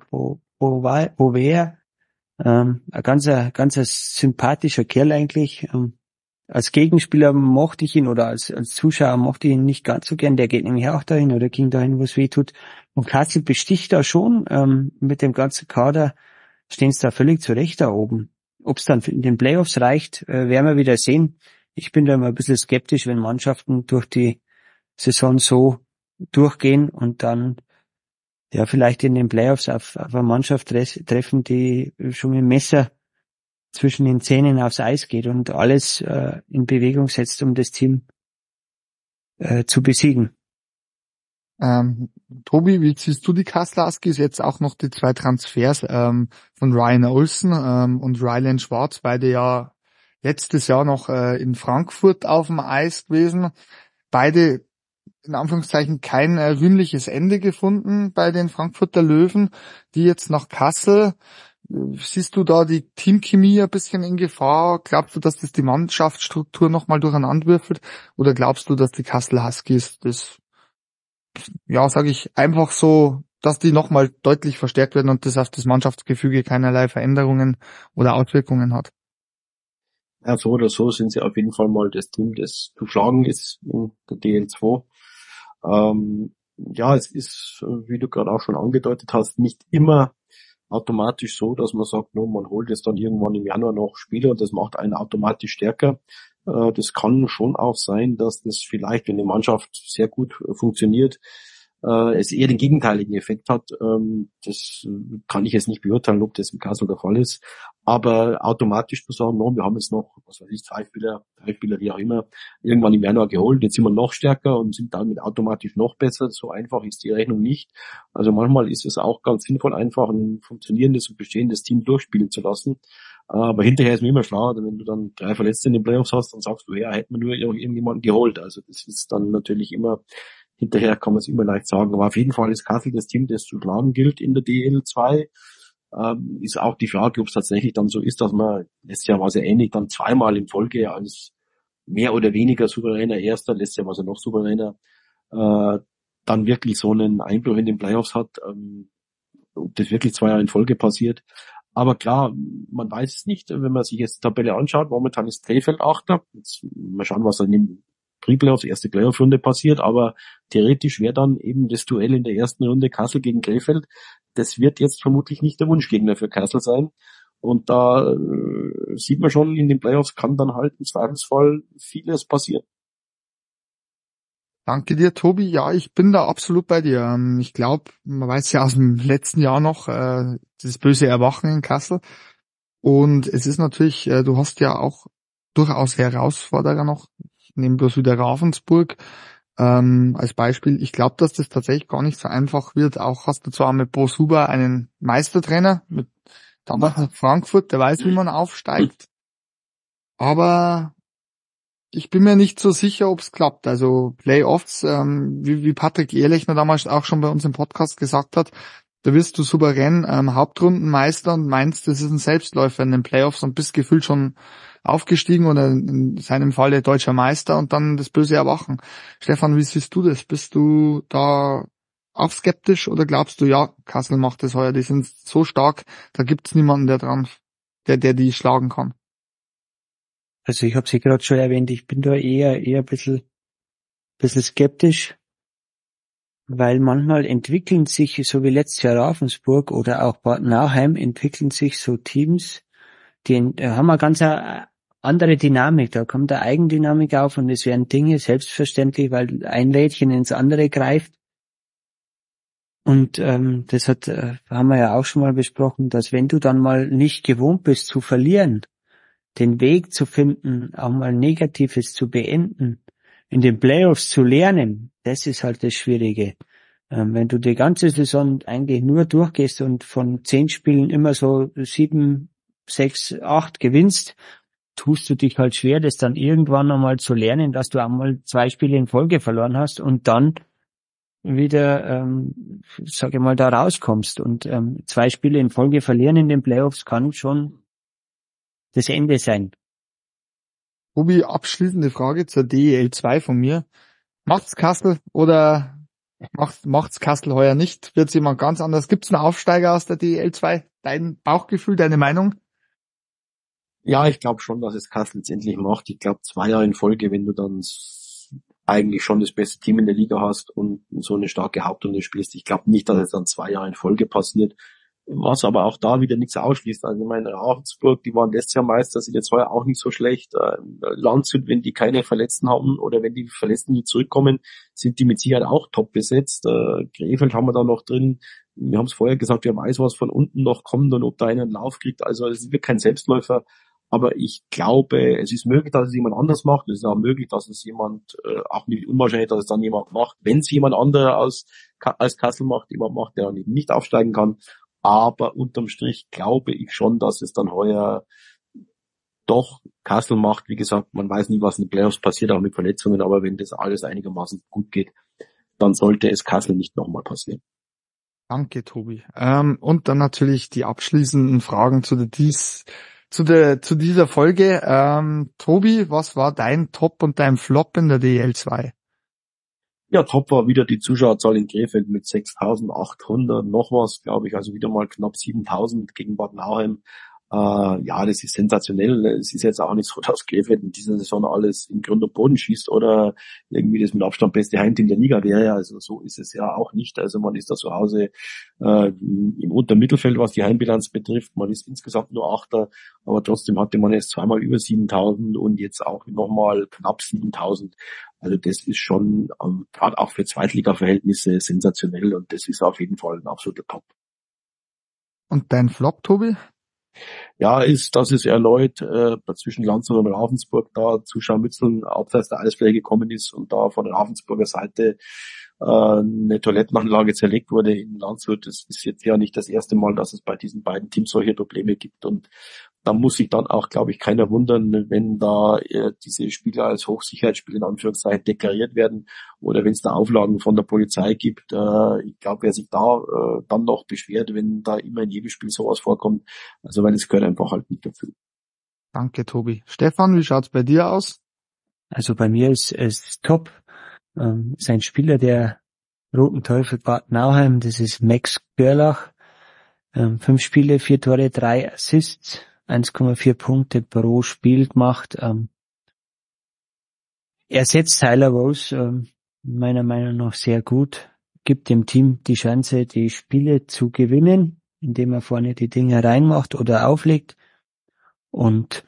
Bover, ähm, ein ganzer, ganzer sympathischer Kerl eigentlich, ähm, als Gegenspieler mochte ich ihn oder als, als Zuschauer mochte ich ihn nicht ganz so gern. Der geht nämlich auch dahin oder ging dahin, wo es weh tut. Und Kassel besticht da schon ähm, mit dem ganzen Kader, stehen sie da völlig zurecht da oben. Ob es dann in den Playoffs reicht, äh, werden wir wieder sehen. Ich bin da immer ein bisschen skeptisch, wenn Mannschaften durch die Saison so durchgehen und dann ja vielleicht in den Playoffs auf, auf eine Mannschaft treffen, die schon mit dem Messer zwischen den Zähnen aufs Eis geht und alles äh, in Bewegung setzt, um das Team äh, zu besiegen. Ähm, Tobi, wie siehst du die Kassel Huskies? Jetzt auch noch die zwei Transfers ähm, von Ryan Olsen ähm, und Ryland Schwarz, beide ja letztes Jahr noch äh, in Frankfurt auf dem Eis gewesen. Beide in Anführungszeichen kein äh, rühmliches Ende gefunden bei den Frankfurter Löwen, die jetzt nach Kassel. Siehst du da die Teamchemie ein bisschen in Gefahr? Glaubst du, dass das die Mannschaftsstruktur nochmal durcheinander würfelt? Oder glaubst du, dass die Kassel Huskies das, ja, sage ich, einfach so, dass die nochmal deutlich verstärkt werden und das auf das Mannschaftsgefüge keinerlei Veränderungen oder Auswirkungen hat? Ja, so oder so sind sie auf jeden Fall mal das Team, das zu schlagen ist in der DL2. Ähm, ja, es ist, wie du gerade auch schon angedeutet hast, nicht immer automatisch so, dass man sagt, no, man holt jetzt dann irgendwann im Januar noch Spieler und das macht einen automatisch stärker. Äh, das kann schon auch sein, dass das vielleicht, wenn die Mannschaft sehr gut funktioniert, äh, es eher den gegenteiligen Effekt hat. Ähm, das kann ich jetzt nicht beurteilen, ob das im Kassel der Fall ist. Aber automatisch zu sagen, no, wir haben jetzt noch, was weiß ich, zwei Spieler, drei Spieler, wie auch immer, irgendwann im Januar geholt, jetzt sind wir noch stärker und sind damit automatisch noch besser. So einfach ist die Rechnung nicht. Also manchmal ist es auch ganz sinnvoll, einfach ein funktionierendes und bestehendes Team durchspielen zu lassen. Aber hinterher ist mir immer schlauer, wenn du dann drei Verletzte in den Playoffs hast, dann sagst du, ja, hätten wir nur irgendjemanden geholt. Also das ist dann natürlich immer Hinterher kann man es immer leicht sagen. Aber auf jeden Fall ist Kassel das Team, das zu schlagen gilt in der DL2. Ähm, ist auch die Frage, ob es tatsächlich dann so ist, dass man, letztes Jahr war es ja ähnlich, dann zweimal in Folge als mehr oder weniger souveräner Erster, letztes Jahr war es ja noch souveräner, äh, dann wirklich so einen Einbruch in den Playoffs hat, ähm, ob das wirklich zwei Jahre in Folge passiert. Aber klar, man weiß es nicht, wenn man sich jetzt die Tabelle anschaut. Momentan ist Krefeld Achter. Jetzt mal schauen, was dann im Pre-Playoffs, erste Playoff-Runde passiert, aber theoretisch wäre dann eben das Duell in der ersten Runde Kassel gegen Krefeld. Das wird jetzt vermutlich nicht der Wunschgegner für Kassel sein. Und da äh, sieht man schon, in den Playoffs kann dann halt im Zweifelsfall vieles passieren. Danke dir, Tobi. Ja, ich bin da absolut bei dir. Ähm, ich glaube, man weiß ja aus dem letzten Jahr noch, äh, das böse Erwachen in Kassel. Und es ist natürlich, äh, du hast ja auch durchaus Herausforderer noch nehmen bloß wieder Ravensburg ähm, als Beispiel. Ich glaube, dass das tatsächlich gar nicht so einfach wird. Auch hast du zwar mit Bo Huber einen Meistertrainer, mit damals Frankfurt, der weiß, wie man aufsteigt. Aber ich bin mir nicht so sicher, ob es klappt. Also Playoffs, ähm, wie, wie Patrick Ehrlechner damals auch schon bei uns im Podcast gesagt hat, da wirst du souverän ähm, Hauptrundenmeister und meinst, das ist ein Selbstläufer in den Playoffs und bist gefühlt schon aufgestiegen oder in seinem Falle deutscher Meister und dann das böse Erwachen. Stefan, wie siehst du das? Bist du da auch skeptisch oder glaubst du, ja, Kassel macht das heuer, die sind so stark, da gibt's niemanden, der dran, der, der die schlagen kann? Also ich habe sie gerade schon erwähnt, ich bin da eher eher ein bisschen, bisschen skeptisch, weil manchmal entwickeln sich, so wie letztes Jahr Ravensburg oder auch Bad Nauheim, entwickeln sich so Teams, die haben eine ganz andere Dynamik, da kommt eine Eigendynamik auf und es werden Dinge selbstverständlich, weil ein Rädchen ins andere greift. Und ähm, das hat, äh, haben wir ja auch schon mal besprochen, dass wenn du dann mal nicht gewohnt bist zu verlieren, den Weg zu finden, auch mal Negatives zu beenden, in den Playoffs zu lernen, das ist halt das Schwierige. Ähm, wenn du die ganze Saison eigentlich nur durchgehst und von zehn Spielen immer so sieben, sechs, acht gewinnst tust du dich halt schwer, das dann irgendwann einmal zu lernen, dass du einmal zwei Spiele in Folge verloren hast und dann wieder, ähm, sage ich mal, da rauskommst. Und ähm, zwei Spiele in Folge verlieren in den Playoffs kann schon das Ende sein. Ruby, abschließende Frage zur DEL 2 von mir. Macht's Kassel oder macht, macht's Kassel heuer nicht? Wird's jemand ganz anders? Gibt's einen Aufsteiger aus der DEL 2? Dein Bauchgefühl, deine Meinung? Ja, ich glaube schon, dass es Kassel letztendlich macht. Ich glaube, zwei Jahre in Folge, wenn du dann eigentlich schon das beste Team in der Liga hast und so eine starke Hauptrunde spielst. Ich glaube nicht, dass es dann zwei Jahre in Folge passiert. Was aber auch da wieder nichts ausschließt. Also ich meine, Ravensburg, die waren letztes Jahr Meister, sind jetzt heuer auch nicht so schlecht. Äh, Landshut, wenn die keine Verletzten haben oder wenn die Verletzten nicht zurückkommen, sind die mit Sicherheit auch top besetzt. Äh, Krefeld haben wir da noch drin. wir haben es vorher gesagt, wer weiß, was von unten noch kommt und ob da einer einen Lauf kriegt. Also es wird kein Selbstläufer. Aber ich glaube, es ist möglich, dass es jemand anders macht. Es ist auch möglich, dass es jemand, äh, auch nicht unwahrscheinlich, dass es dann jemand macht. Wenn es jemand anderer aus, als Kassel macht, jemand macht, der eben nicht aufsteigen kann. Aber unterm Strich glaube ich schon, dass es dann heuer doch Kassel macht. Wie gesagt, man weiß nie, was in den Playoffs passiert, auch mit Verletzungen. Aber wenn das alles einigermaßen gut geht, dann sollte es Kassel nicht nochmal passieren. Danke, Tobi. Ähm, und dann natürlich die abschließenden Fragen zu der dies zu der zu dieser Folge. Ähm, Tobi, was war dein Top und dein Flop in der DL2? Ja, top war wieder die Zuschauerzahl in Krefeld mit 6.800, noch was, glaube ich, also wieder mal knapp 7.000 gegen Bad Nauheim. Äh, ja, das ist sensationell. Es ist jetzt auch nicht so, dass Krefeld in dieser Saison alles in Grund und Boden schießt oder irgendwie das mit Abstand beste Heimteam der Liga wäre. Also so ist es ja auch nicht. Also man ist da zu Hause äh, im unteren Mittelfeld, was die Heimbilanz betrifft. Man ist insgesamt nur Achter, aber trotzdem hatte man erst zweimal über 7000 und jetzt auch nochmal knapp 7000. Also das ist schon ähm, gerade auch für Zweitliga-Verhältnisse sensationell und das ist auf jeden Fall ein absoluter Top. Und dein Flop, Tobi? Ja, ist, dass es erneut äh, zwischen Landshut und Ravensburg da zu Scharmützeln abseits der Eisfläche gekommen ist und da von der Ravensburger Seite äh, eine Toilettenanlage zerlegt wurde in Landshut. Das ist jetzt ja nicht das erste Mal, dass es bei diesen beiden Teams solche Probleme gibt und da muss sich dann auch, glaube ich, keiner wundern, wenn da äh, diese Spieler als Hochsicherheitsspieler in Anführungszeichen deklariert werden oder wenn es da Auflagen von der Polizei gibt. Äh, ich glaube, wer sich da äh, dann noch beschwert, wenn da immer in jedem Spiel sowas vorkommt, also weil es gehört einfach halt nicht dazu. Danke, Tobi. Stefan, wie schaut's bei dir aus? Also bei mir ist es top. Ähm, ist ein Spieler der Roten Teufel Bad Nauheim, das ist Max Görlach. Ähm, fünf Spiele, vier Tore, drei Assists 1,4 Punkte pro Spiel gemacht. Ähm, er setzt Tyler Rose ähm, meiner Meinung nach sehr gut, gibt dem Team die Chance, die Spiele zu gewinnen, indem er vorne die Dinge reinmacht oder auflegt. Und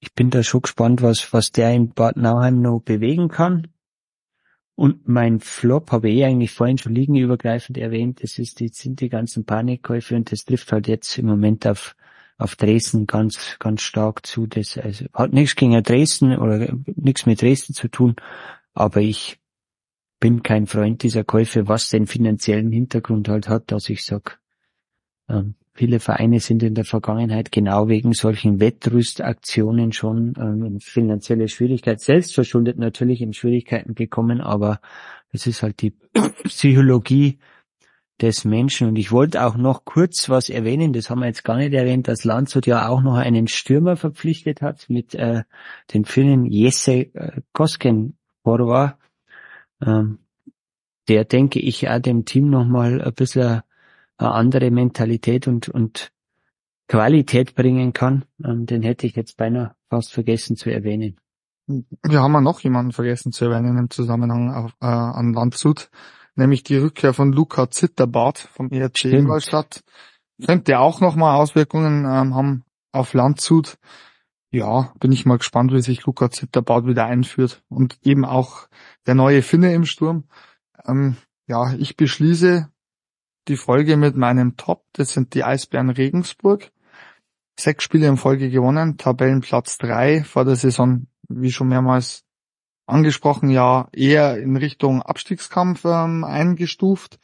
ich bin da schon gespannt, was, was der in Bad Nauheim noch bewegen kann. Und mein Flop habe ich eigentlich vorhin schon liegenübergreifend erwähnt. Das ist die, sind die ganzen Panikkäufe und das trifft halt jetzt im Moment auf auf Dresden ganz, ganz stark zu. Das also, hat nichts gegen Dresden oder nichts mit Dresden zu tun, aber ich bin kein Freund dieser Käufe, was den finanziellen Hintergrund halt hat, dass ich sag, ähm, viele Vereine sind in der Vergangenheit genau wegen solchen Wettrüstaktionen schon ähm, in finanzielle Schwierigkeiten, selbst verschuldet natürlich in Schwierigkeiten gekommen, aber es ist halt die Psychologie des Menschen. Und ich wollte auch noch kurz was erwähnen, das haben wir jetzt gar nicht erwähnt, dass Landshut ja auch noch einen Stürmer verpflichtet hat mit äh, den Finnen Jesse äh, Koskenporva. Ähm, der, denke ich, auch dem Team nochmal ein bisschen eine andere Mentalität und, und Qualität bringen kann. Ähm, den hätte ich jetzt beinahe fast vergessen zu erwähnen. Wir haben ja noch jemanden vergessen zu erwähnen im Zusammenhang auf, äh, an Landshut nämlich die Rückkehr von Luca Zitterbart vom ERC Ingolstadt. Könnte auch nochmal Auswirkungen ähm, haben auf Landshut. Ja, bin ich mal gespannt, wie sich Luca Zitterbart wieder einführt. Und eben auch der neue Finne im Sturm. Ähm, ja, ich beschließe die Folge mit meinem Top. Das sind die Eisbären Regensburg. Sechs Spiele in Folge gewonnen, Tabellenplatz drei vor der Saison, wie schon mehrmals angesprochen, ja eher in Richtung Abstiegskampf ähm, eingestuft.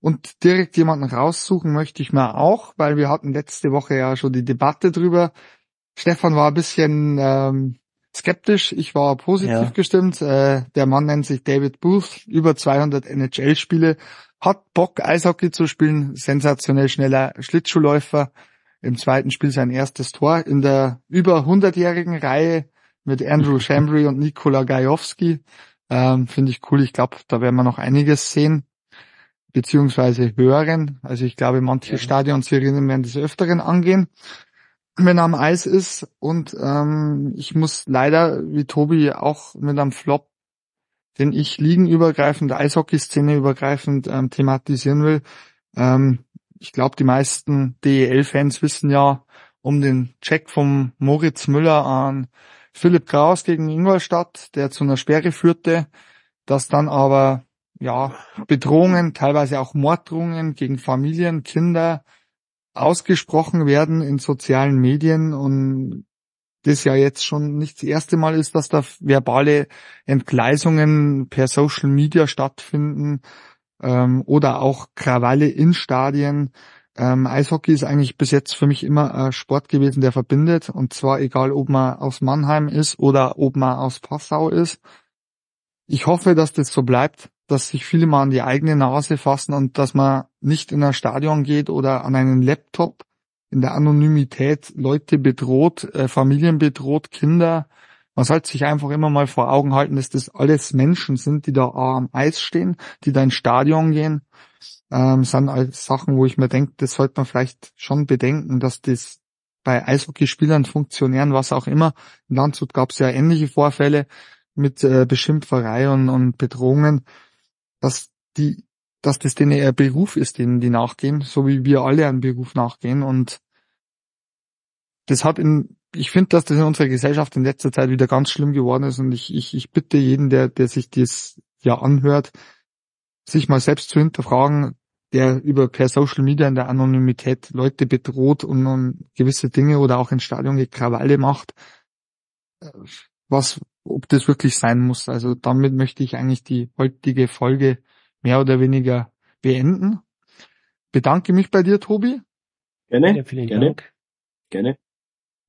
Und direkt jemanden raussuchen möchte ich mir auch, weil wir hatten letzte Woche ja schon die Debatte drüber. Stefan war ein bisschen ähm, skeptisch, ich war positiv ja. gestimmt. Äh, der Mann nennt sich David Booth, über 200 NHL-Spiele, hat Bock Eishockey zu spielen, sensationell schneller Schlittschuhläufer. Im zweiten Spiel sein erstes Tor in der über 100-jährigen Reihe mit Andrew Chambry und Nikola Gajowski. Ähm, Finde ich cool. Ich glaube, da werden wir noch einiges sehen, beziehungsweise hören. Also ich glaube, manche ja. Stadionsirenen werden des Öfteren angehen, wenn er am Eis ist. Und ähm, ich muss leider, wie Tobi, auch mit einem Flop, den ich liegenübergreifend, Eishockey-Szene übergreifend ähm, thematisieren will. Ähm, ich glaube, die meisten DEL-Fans wissen ja um den Check vom Moritz Müller an Philipp Kraus gegen Ingolstadt, der zu einer Sperre führte, das dann aber ja, Bedrohungen, teilweise auch Morddrohungen gegen Familien, Kinder ausgesprochen werden in sozialen Medien und das ja jetzt schon nicht das erste Mal ist, dass da verbale Entgleisungen per Social Media stattfinden ähm, oder auch Krawalle in Stadien. Ähm, Eishockey ist eigentlich bis jetzt für mich immer ein Sport gewesen, der verbindet. Und zwar egal, ob man aus Mannheim ist oder ob man aus Passau ist. Ich hoffe, dass das so bleibt, dass sich viele mal an die eigene Nase fassen und dass man nicht in ein Stadion geht oder an einen Laptop in der Anonymität Leute bedroht, äh, Familien bedroht, Kinder. Man sollte sich einfach immer mal vor Augen halten, dass das alles Menschen sind, die da am Eis stehen, die da ins Stadion gehen. Ähm, sind alles Sachen, wo ich mir denke, das sollte man vielleicht schon bedenken, dass das bei Eishockeyspielern, Funktionären, was auch immer, in Landshut gab es ja ähnliche Vorfälle mit äh, Beschimpferei und, und Bedrohungen, dass die, dass das denen eher Beruf ist, denen die nachgehen, so wie wir alle einen Beruf nachgehen und das hat in, ich finde, dass das in unserer Gesellschaft in letzter Zeit wieder ganz schlimm geworden ist und ich, ich, ich bitte jeden, der, der sich das ja anhört, sich mal selbst zu hinterfragen, der über per Social Media in der Anonymität Leute bedroht und, und gewisse Dinge oder auch ins Stadion Krawalle macht, was, ob das wirklich sein muss. Also damit möchte ich eigentlich die heutige Folge mehr oder weniger beenden. Bedanke mich bei dir, Tobi. Gerne, ja, vielen gerne, Dank. gerne.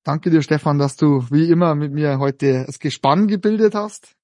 Danke dir, Stefan, dass du wie immer mit mir heute das Gespann gebildet hast.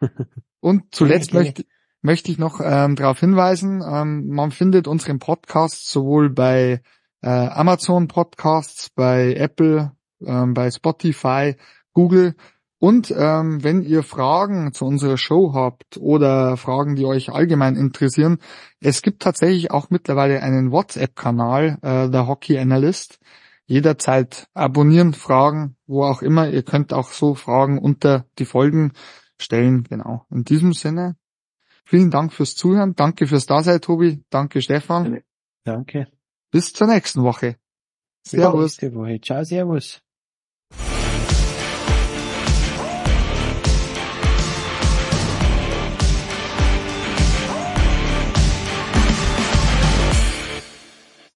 Und zuletzt möchte, möchte ich noch ähm, darauf hinweisen, ähm, man findet unseren Podcast sowohl bei äh, Amazon Podcasts, bei Apple, ähm, bei Spotify, Google und ähm, wenn ihr Fragen zu unserer Show habt oder Fragen, die euch allgemein interessieren, es gibt tatsächlich auch mittlerweile einen WhatsApp-Kanal, äh, der Hockey Analyst jederzeit abonnieren, fragen, wo auch immer. Ihr könnt auch so Fragen unter die Folgen stellen. Genau. In diesem Sinne, vielen Dank fürs Zuhören. Danke fürs Dasein, Tobi. Danke, Stefan. Danke. Bis zur nächsten Woche. Servus. Ciao, servus.